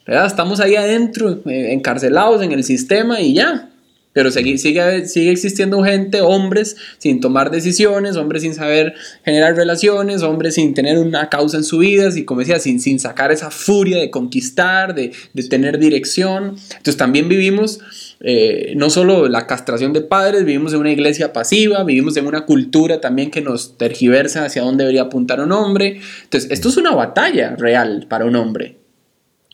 ¿verdad? Estamos ahí adentro, eh, encarcelados en el sistema y ya, pero sigue, sigue, sigue, existiendo gente, hombres sin tomar decisiones, hombres sin saber generar relaciones, hombres sin tener una causa en su vida, y como decía, sin, sin sacar esa furia de conquistar, de, de tener dirección. Entonces también vivimos eh, no solo la castración de padres, vivimos en una iglesia pasiva, vivimos en una cultura también que nos tergiversa hacia dónde debería apuntar un hombre. Entonces esto es una batalla real para un hombre.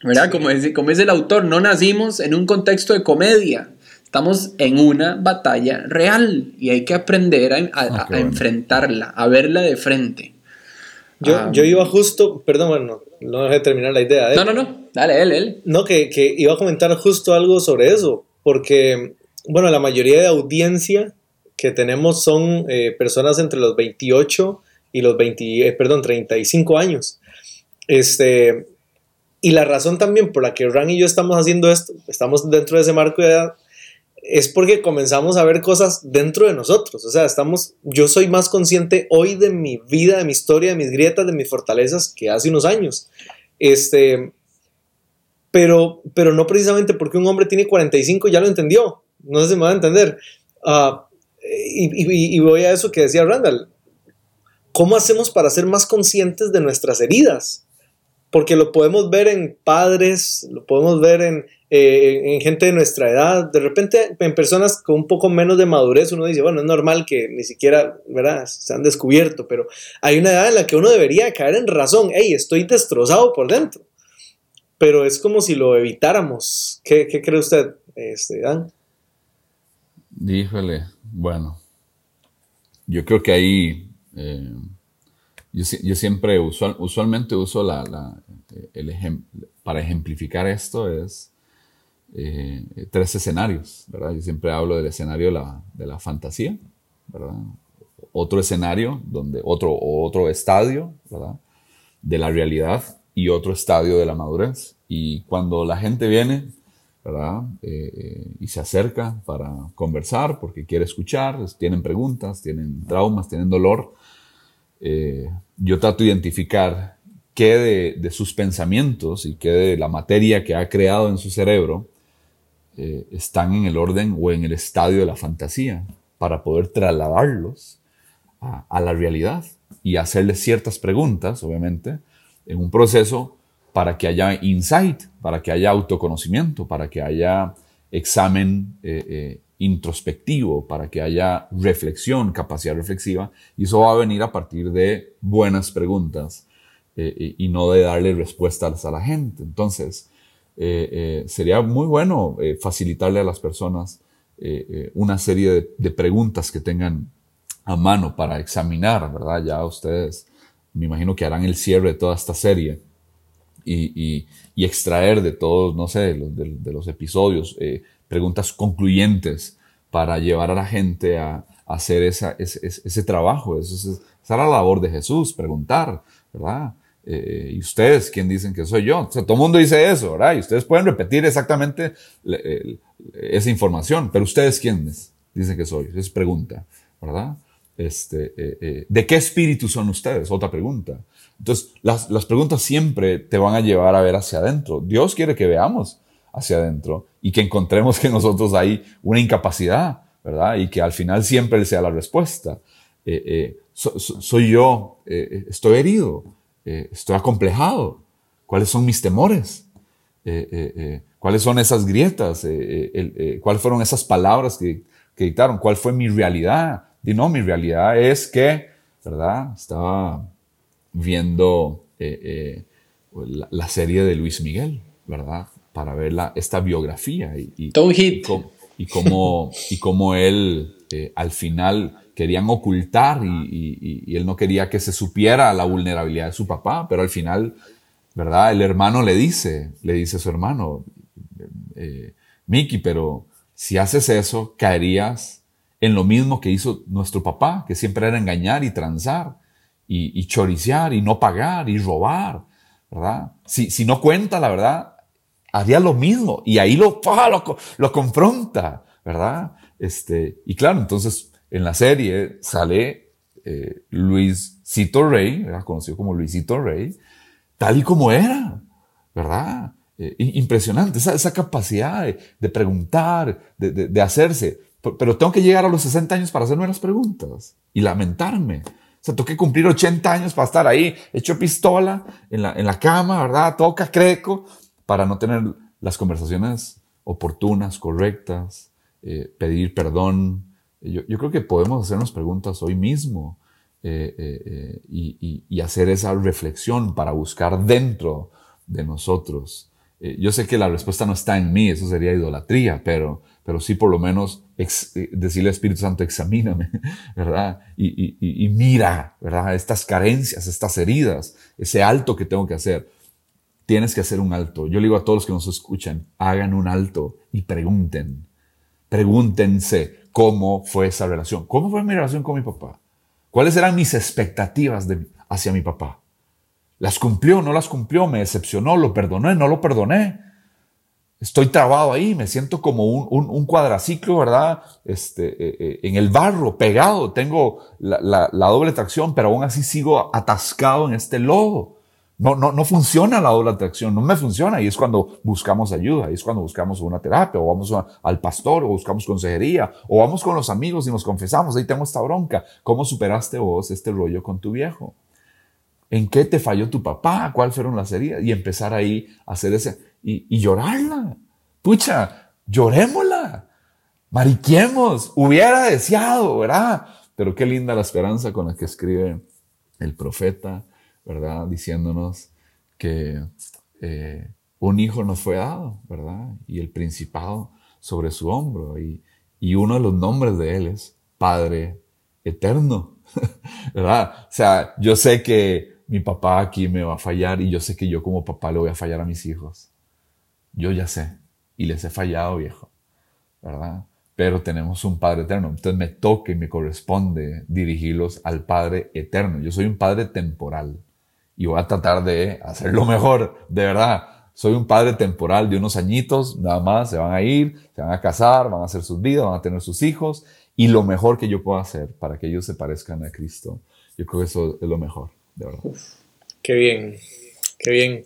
¿Verdad? Como, es el autor, no nacimos en un contexto de comedia. Estamos en una batalla real y hay que aprender a, a, okay. a enfrentarla, a verla de frente. Yo, um, yo, iba justo, perdón, bueno, no dejé terminar la idea. ¿eh? No, no, no, dale, él, él. No, que, que, iba a comentar justo algo sobre eso, porque, bueno, la mayoría de audiencia que tenemos son eh, personas entre los 28 y los 20, eh, perdón, 35 años. Este, y la razón también por la que Ran y yo estamos haciendo esto, estamos dentro de ese marco de edad, es porque comenzamos a ver cosas dentro de nosotros. O sea, estamos, yo soy más consciente hoy de mi vida, de mi historia, de mis grietas, de mis fortalezas que hace unos años. Este, pero, pero no precisamente porque un hombre tiene 45 ya lo entendió. No sé si me va a entender. Uh, y, voy a eso que decía Randall. ¿Cómo hacemos para ser más conscientes de nuestras heridas? Porque lo podemos ver en padres, lo podemos ver en, eh, en gente de nuestra edad, de repente en personas con un poco menos de madurez, uno dice, bueno, es normal que ni siquiera, ¿verdad?, se han descubierto, pero hay una edad en la que uno debería caer en razón, hey, estoy destrozado por dentro, pero es como si lo evitáramos. ¿Qué, cree usted, este, Dan? Híjole, bueno, yo creo que ahí, eh, yo, yo, siempre usual, usualmente uso la, el para ejemplificar esto es eh, tres escenarios, ¿verdad? Yo siempre hablo del escenario de la, de la fantasía, ¿verdad? Otro escenario, donde, otro, otro estadio, ¿verdad? De la realidad y otro estadio de la madurez. Y cuando la gente viene, ¿verdad? Eh, y se acerca para conversar porque quiere escuchar, tienen preguntas, tienen traumas, tienen dolor, eh, yo trato de identificar qué de, sus pensamientos y qué de la materia que ha creado en su cerebro eh, están en el orden o en el estadio de la fantasía para poder trasladarlos a, a, la realidad y hacerles ciertas preguntas, obviamente, en un proceso para que haya insight, para que haya autoconocimiento, para que haya examen eh, eh, introspectivo, para que haya reflexión, capacidad reflexiva, y eso va a venir a partir de buenas preguntas eh, y no de darle respuestas a la gente. Entonces, sería muy bueno facilitarle a las personas una serie de, de, preguntas que tengan a mano para examinar, ¿verdad? Ya ustedes me imagino que harán el cierre de toda esta serie y, extraer de todos, no sé, de, los episodios, preguntas concluyentes para llevar a la gente a, hacer esa, ese, ese, trabajo. Esa era la labor de Jesús, preguntar, ¿verdad? Eh, y ustedes, ¿quién dicen que soy yo? O sea, todo el mundo dice eso, ¿verdad? Y ustedes pueden repetir exactamente esa información, pero ustedes, ¿quiénes dicen que soy? Es pregunta, ¿verdad? Este, eh, eh, ¿De qué espíritu son ustedes? Otra pregunta. Entonces, las, las preguntas siempre te van a llevar a ver hacia adentro. Dios quiere que veamos hacia adentro y que encontremos que nosotros hay una incapacidad, ¿verdad? Y que al final siempre sea la respuesta. So, soy yo, estoy herido eh, estoy acomplejado, cuáles son mis temores, eh, eh, cuáles son esas grietas, cuáles fueron esas palabras que, que, dictaron, cuál fue mi realidad. Y no, mi realidad es que, ¿verdad? Estaba viendo eh, eh, la, la serie de Luis Miguel, ¿verdad? Para ver la, esta biografía y, y, y cómo, y cómo, y cómo él eh, al final querían ocultar y, y- y él no quería que se supiera la vulnerabilidad de su papá, pero al final, ¿verdad? El hermano le dice, le dice a su hermano, eh, Mickey, pero si haces eso, caerías en lo mismo que hizo nuestro papá, que siempre era engañar y transar y, y choriciar y no pagar y robar, ¿verdad? Si, si no cuenta la verdad, haría lo mismo y ahí lo, [LAUGHS] lo, lo confronta, ¿verdad? Este, y claro, entonces en la serie sale eh, Luisito Rey, ¿verdad? conocido como Luisito Rey, tal y como era, ¿verdad? Eh, impresionante, esa, esa capacidad de, de preguntar, de, de- de hacerse. Pero tengo que llegar a los 60 años para hacerme las preguntas y lamentarme. O sea, tengo que cumplir 80 años para estar ahí, hecho pistola, en la, en la cama, ¿verdad? Todo cacreco, para no tener las conversaciones oportunas, correctas, eh, pedir perdón. Yo, yo creo que podemos hacernos preguntas hoy mismo eh, eh, eh, y, y- y hacer esa reflexión para buscar dentro de nosotros. Eh, yo sé que la respuesta no está en mí, eso sería idolatría, pero, pero sí por lo menos ex- eh, decirle al Espíritu Santo, examíname, [LAUGHS] ¿verdad? Y, y- y- mira, ¿verdad? Estas carencias, estas heridas, ese alto que tengo que hacer. Tienes que hacer un alto. Yo le digo a todos los que nos escuchan, hagan un alto y pregunten. Pregúntense cómo fue esa relación. ¿Cómo fue mi relación con mi papá? ¿Cuáles eran mis expectativas de- hacia mi papá? ¿Las cumplió? ¿No las cumplió? ¿Me decepcionó? ¿Lo perdoné? ¿No lo perdoné? Estoy trabado ahí, me siento como un, un- un cuadraciclo, ¿verdad? Este, eh, eh, en el barro, pegado, tengo la, la- la doble tracción, pero aún así sigo atascado en este lodo. No, no, no funciona la doble atracción, no me funciona. Y es cuando buscamos ayuda, y es cuando buscamos una terapia, o vamos al pastor, o buscamos consejería, o vamos con los amigos y nos confesamos, ahí tengo esta bronca. ¿Cómo superaste vos este rollo con tu viejo? ¿En qué te falló tu papá? ¿Cuáles fueron las heridas? Y empezar ahí a hacer ese, y, y llorarla. Pucha, llorémosla. Mariquemos. Hubiera deseado, ¿verdad? Pero qué linda la esperanza con la que escribe el profeta, ¿verdad? Diciéndonos que eh, un hijo nos fue dado, ¿verdad? Y el principado sobre su hombro. Y, y uno de los nombres de él es Padre Eterno, [LAUGHS] ¿verdad? O sea, yo sé que mi papá aquí me va a fallar y yo sé que yo como papá le voy a fallar a mis hijos. Yo ya sé y les he fallado, viejo, ¿verdad? Pero tenemos un Padre eterno. Entonces me toca y me corresponde dirigirlos al Padre eterno. Yo soy un Padre temporal y voy a tratar de hacerlo mejor, de verdad. Soy un padre temporal de unos añitos, nada más, se van a ir, se van a casar, van a hacer sus vidas, van a tener sus hijos y lo mejor que yo puedo hacer para que ellos se parezcan a Cristo. Yo creo que eso es lo mejor, de verdad. Qué bien, qué bien.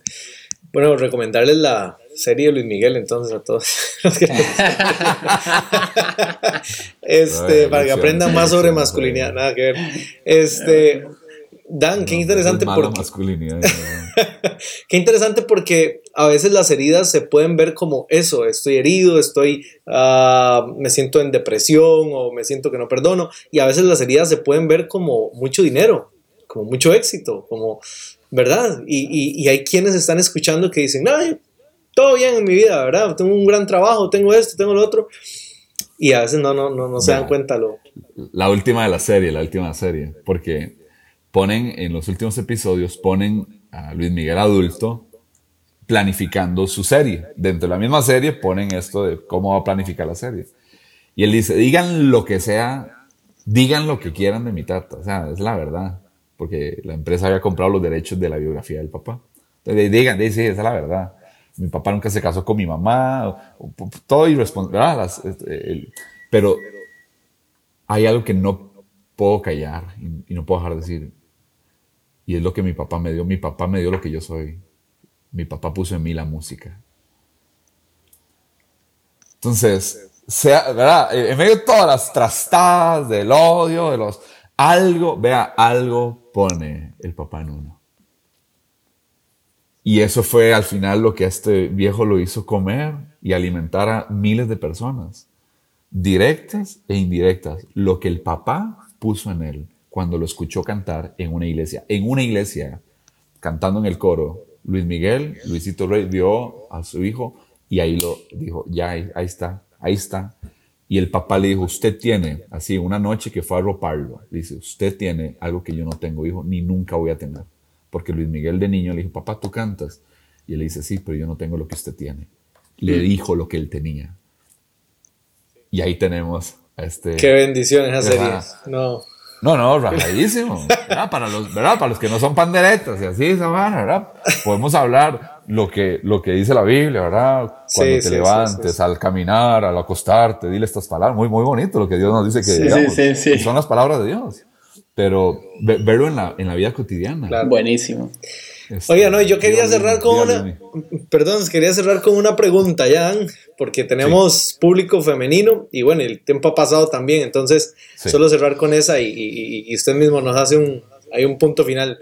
Bueno, recomendarles la de Luis Miguel entonces a todos [LAUGHS] los que este, Ay, para que aprendan más sobre masculinidad, nada que ver. Este, Dan, qué No, interesante es mala porque masculinidad. [LAUGHS] Qué interesante porque a veces las heridas se pueden ver como eso, estoy herido, estoy, ah, me siento en depresión o me siento que no perdono, y a veces las heridas se pueden ver como mucho dinero, como mucho éxito, como, ¿verdad? Y, y- y hay quienes están escuchando que dicen, no, todo bien en mi vida, ¿verdad? Tengo un gran trabajo, tengo esto, tengo lo otro, y a veces no, no, no, no se dan cuenta lo... La última de la serie, la última serie, porque ponen en los últimos episodios, ponen a Luis Miguel adulto planificando su serie. Dentro de la misma serie ponen esto de cómo va a planificar la serie. Y él dice, digan lo que sea, digan lo que quieran de mi tata. O sea, es la verdad, porque la empresa había comprado los derechos de la biografía del papá. Entonces, digan, dice, sí, esa es la verdad. Mi papá nunca se casó con mi mamá, o- o- todo irresponsable. este, el- pero hay algo que no puedo callar y, y no puedo dejar de decir. Y es lo que mi papá me dio. Mi papá me dio lo que yo soy. Mi papá puso en mí la música. Entonces, sea, ¿verdad? En medio de todas las trastadas del odio, de los... Algo, vea, algo pone el papá en uno. Y eso fue al final lo que este viejo lo hizo comer y alimentar a miles de personas directas e indirectas, lo que el papá puso en él. cuando lo escuchó cantar en una iglesia. En una iglesia, cantando en el coro, Luis Miguel, Luisito Rey vio a su hijo y ahí lo dijo, ya ahí, ahí está, ahí está. Y el papá le dijo, usted tiene, así, una noche que fue a roparlo, dice, usted tiene algo que yo no tengo, hijo, ni nunca voy a tener. Porque Luis Miguel de niño le dijo, papá, tú cantas. Y él dice, sí, pero yo no tengo lo que usted tiene. Le dijo lo que él tenía. Y ahí tenemos a este... Qué bendición esa serie. No. No, no, rajadísimo. ¿verdad? Para, los, ¿verdad? Para los que no son panderetas y así, esa ¿verdad? Podemos hablar lo que, lo que dice la Biblia, ¿verdad? Cuando Sí, te sí, levantes, sí, al caminar, al acostarte, dile estas palabras. Muy, muy bonito lo que Dios nos dice que Sí, digamos. sí, sí. Y Son las palabras de Dios. Pero ve- verlo en la, en la vida cotidiana. Claro. Buenísimo. Este, Oiga, no, yo quería cerrar con una. Perdón, quería cerrar con una pregunta, ya, porque tenemos público femenino y bueno, el tiempo ha pasado también, entonces Sí. solo cerrar con esa y, y- y usted mismo nos hace un, hay un punto final.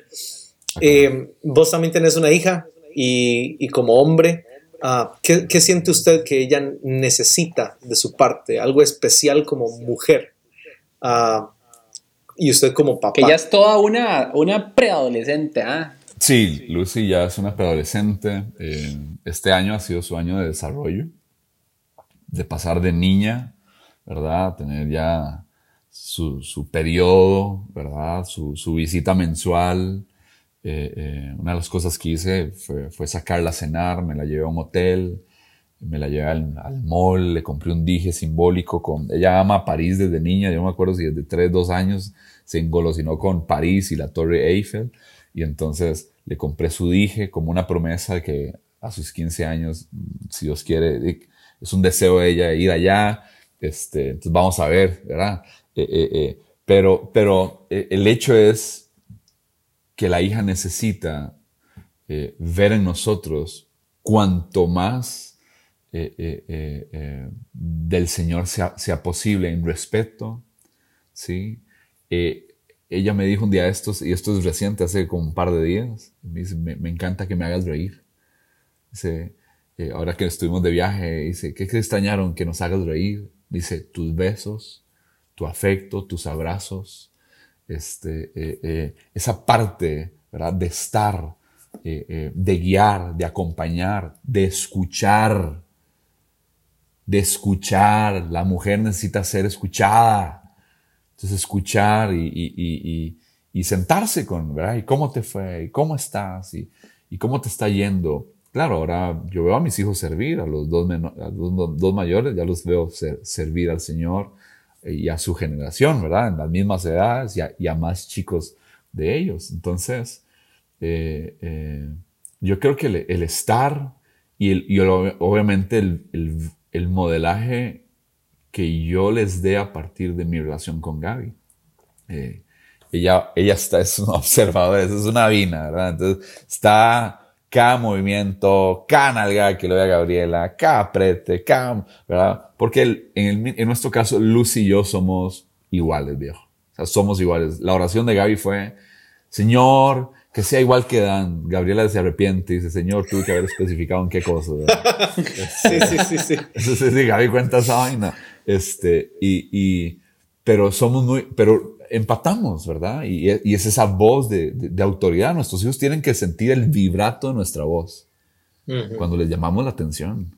Eh, vos también tenés una hija y, y como hombre, ah, ¿qué, qué siente usted que ella necesita de su parte? Algo especial como mujer. Ah, y usted como papá. Que ella es toda una, una preadolescente, ¿ah? Sí, Lucy ya es una preadolescente. eh, este año ha sido su año de desarrollo, de pasar de niña, ¿verdad? A tener ya su, su periodo, ¿verdad? Su, su visita mensual. Eh, eh, una de las cosas que hice fue, fue sacarla a cenar, me la llevé a un hotel, me la llevé al, al mall, le compré un dije simbólico con... Ella ama París desde niña, yo no me acuerdo si desde 3, 2 años se engolosinó con París y la Torre Eiffel, y entonces le compré su dije como una promesa de que a sus 15 años, si Dios quiere, es un deseo de ella ir allá, este, entonces vamos a ver, ¿verdad? Eh, eh, eh, pero pero el hecho es que la hija necesita ver en nosotros cuanto más del Señor sea, sea posible en respeto, ¿sí? Eh, ella me dijo un día estos, y esto es reciente, hace como un par de días, me encanta que me hagas reír. Dice, eh, ahora que estuvimos de viaje, dice, ¿qué, qué extrañaron? Que nos hagas reír. Dice, tus besos, tu afecto, tus abrazos, este, eh, esa parte, ¿verdad? De estar, de guiar, de acompañar, de escuchar, de escuchar. La mujer necesita ser escuchada. Entonces, escuchar y, y- y- y- sentarse con, ¿verdad? ¿Y cómo te fue? ¿Y cómo estás? ¿Y, cómo te está yendo? Claro, ahora yo veo a mis hijos servir, a los dos, a los dos- mayores, ya los veo ser- servir al Señor y a su generación, ¿verdad? En las mismas edades y a, más chicos de ellos. Entonces, eh, eh, yo creo que el, estar y, el, y el- obviamente el modelaje que yo les dé a partir de mi relación con Gaby. Eh, ella, ella está, es una [LAUGHS] observadora, es una vina, ¿verdad? Entonces, está cada movimiento, cada nalga que le ve a Gabriela, cada aprete, cada, ¿verdad? Porque el- en, el- en nuestro caso, Lucy y yo somos iguales, viejo. O sea, somos iguales. La oración de Gaby fue, Señor, que sea igual que Dan. Gabriela se arrepiente y dice, Señor, tuve que haber especificado en qué cosa. [LAUGHS] Sí, sí, sí, sí. Entonces, sí, Gaby cuenta esa vaina. Este, y, y, pero somos muy, pero empatamos, ¿verdad? Y, y es esa voz de, de- de autoridad. Nuestros hijos tienen que sentir el vibrato de nuestra voz Ujú. cuando les llamamos la atención.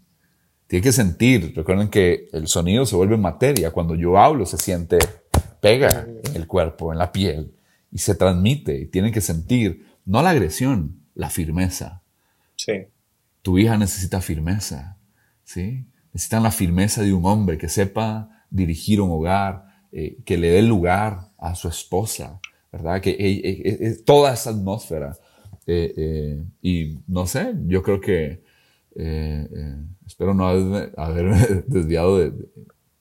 Tienen que sentir, recuerden que el sonido se vuelve materia. Cuando yo hablo se siente, pega en el cuerpo, en la piel y se transmite. Y tienen que sentir, no la agresión, la firmeza Sí. tu hija necesita firmeza, ¿sí? Necesitan la firmeza de un hombre que sepa dirigir un hogar, eh, que le dé lugar a su esposa, ¿verdad? Que eh, eh, eh, toda esa atmósfera. eh, eh, y no sé, yo creo que, eh, eh, espero no haberme, haberme [LAUGHS] desviado de, de-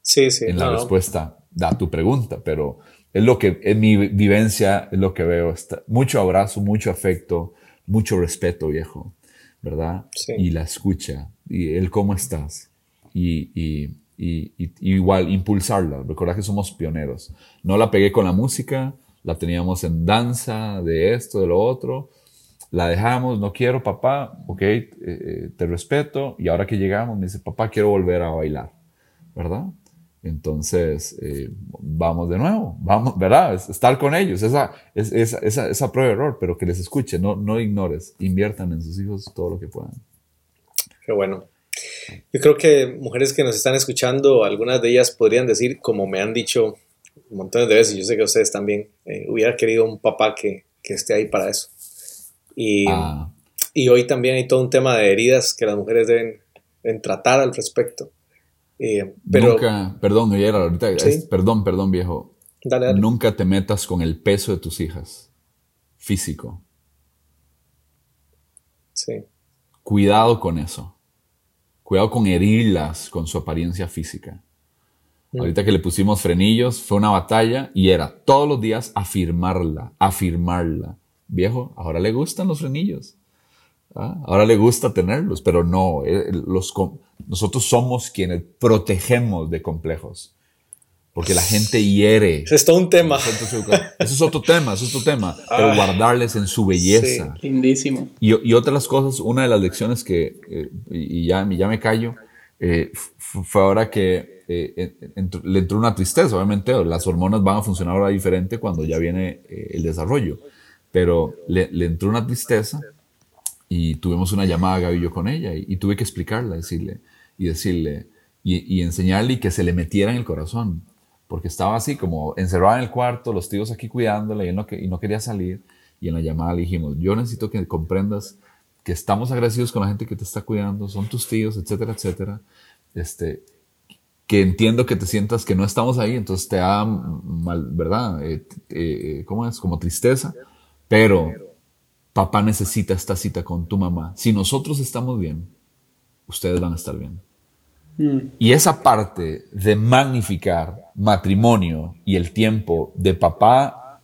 Sí, sí. en la no. respuesta a tu pregunta, pero es lo que en mi vivencia es lo que veo. Está, mucho abrazo, mucho afecto, mucho respeto, viejo, ¿verdad? Sí. Y la escucha, y el cómo estás, y, igual impulsarla. Recuerda que somos pioneros. No la pegué con la música, la teníamos en danza, de esto, de lo otro. La dejamos, no quiero, papá, ok, eh, eh, te respeto. Y ahora que llegamos, me dice, papá, quiero volver a bailar, ¿verdad? Entonces, eh, vamos de nuevo, vamos, ¿verdad? Es estar con ellos, esa, es- esa, esa, esa prueba de error, pero que les escuche, no, no ignores, inviertan en sus hijos todo lo que puedan. Qué bueno. Yo creo que mujeres que nos están escuchando, algunas de ellas podrían decir, como me han dicho montones de veces, yo sé que ustedes también, eh, hubiera querido un papá que, que esté ahí para eso. Y, Ah, y hoy también hay todo un tema de heridas que las mujeres deben, deben tratar al respecto. Eh, pero, nunca, perdón, Miguel, ahorita, Sí. es- perdón, perdón, viejo, dale, dale. nunca te metas con el peso de tus hijas, físico. Sí, Cuidado con eso. Cuidado con herirlas con su apariencia física. Mm. Ahorita que le pusimos frenillos, fue una batalla y era todos los días afirmarla, afirmarla. Viejo, ahora le gustan los frenillos. ¿ah? Ahora le gusta tenerlos, pero no, eh, los, nosotros somos quienes protegemos de complejos. Porque la gente hiere. Ese es todo un tema. Eso es otro tema, eso es otro tema. Pero guardarles en su belleza. Lindísimo. Y, y otra de las cosas, una de las lecciones que, eh, y ya, ya me callo, eh, fue ahora que eh, entró- le entró una tristeza. Obviamente las hormonas van a funcionar ahora diferente cuando ya viene eh, el desarrollo. Pero le, le entró una tristeza y tuvimos una llamada Gaby y yo con ella y, y tuve que explicarla, decirle, y decirle, y, y enseñarle y que se le metiera en el corazón. Porque estaba así como encerrada en el cuarto, los tíos aquí cuidándola y, no, y no quería salir. Y en la llamada le dijimos, yo necesito que comprendas que estamos agradecidos con la gente que te está cuidando, son tus tíos, etcétera, etcétera. Este, que entiendo que te sientas que no estamos ahí, entonces te da mal, ¿verdad? Eh, eh, ¿Cómo es? Como tristeza. Pero papá necesita esta cita con tu mamá. Si nosotros estamos bien, ustedes van a estar bien. Y esa parte de magnificar matrimonio y el tiempo de papá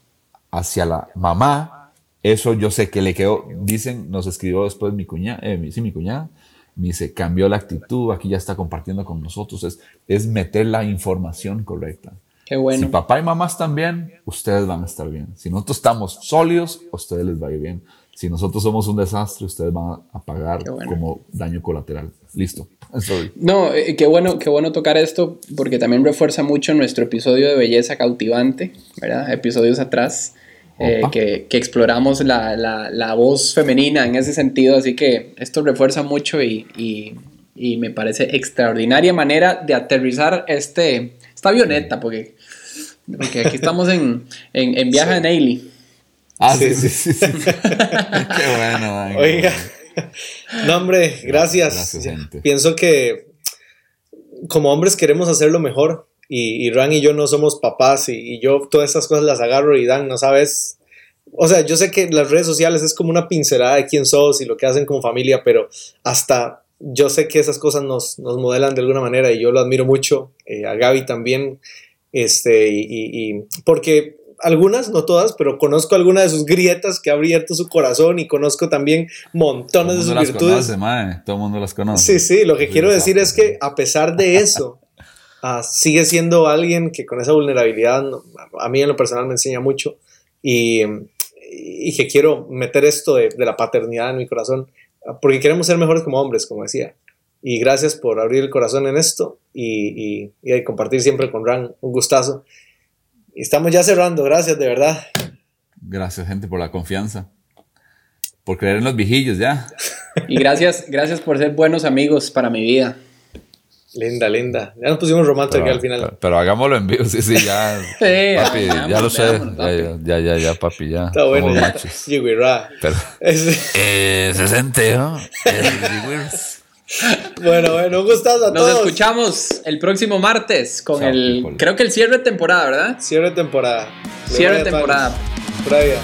hacia la mamá, eso yo sé que le quedó, dicen, nos escribió después mi cuñada, eh, sí, mi cuñada, me dice, cambió la actitud, aquí ya está compartiendo con nosotros, es, es meter la información correcta. Qué bueno. Si papá y mamá están bien, ustedes van a estar bien. Si nosotros estamos sólidos, a ustedes les va a ir bien. Si nosotros somos un desastre, ustedes van a pagar bueno. como daño colateral. Listo. Sorry. No, eh, qué bueno, qué bueno tocar esto porque también refuerza mucho nuestro episodio de belleza cautivante, ¿verdad? Episodios atrás, eh, que, que exploramos la, la- la voz femenina en ese sentido, así que esto refuerza mucho y, y- y me parece extraordinaria manera de aterrizar este, esta avioneta, porque, porque aquí estamos en, en, en viaje en Ailey. Ah, Sí, sí, sí, sí. sí. [LAUGHS] Qué bueno, man. Oiga. No, hombre, gracias. Gracias, gente. Pienso que como hombres queremos hacerlo mejor y, y Ran y yo no somos papás y, y yo todas esas cosas las agarro y Dan, no sabes. O sea, yo sé que las redes sociales es como una pincelada de quién sos y lo que hacen como familia, pero hasta yo sé que esas cosas nos, nos modelan de alguna manera y yo lo admiro mucho, eh, a Gaby también, este, y, y- y- porque algunas, no todas, pero conozco algunas de sus grietas que ha abierto su corazón y conozco también montones de sus las virtudes. conoce, mae. Todo el mundo las conoce. Sí, sí, lo que Sí, quiero decir es que a pesar de eso, [LAUGHS] ah, sigue siendo alguien que con esa vulnerabilidad a mí en lo personal me enseña mucho y, y que quiero meter esto de, de la paternidad en mi corazón ah, porque queremos ser mejores como hombres, como decía. Y gracias por abrir el corazón en esto y, y, y compartir siempre con Ran. Un gustazo. Estamos ya cerrando, gracias de verdad. Gracias, gente, por la confianza. Por creer en los viejillos, ya. Y gracias, gracias por ser buenos amigos para mi vida. Linda, linda. Ya nos pusimos románticos aquí al final. pero- pero hagámoslo en vivo, sí, sí, ya. [LAUGHS] Sí, papi, veamos, ya lo sé. Ya, ya, ya, ya, papi, ya. Está bueno, Somos ya. Pero, [LAUGHS] eh, 60, ¿no? [LAUGHS] Bueno, bueno, un gustazo a Nos todos. escuchamos el próximo martes con Chao, el, people. creo que el cierre de temporada, ¿verdad? Cierre de temporada. Cierre de temporada. Vida.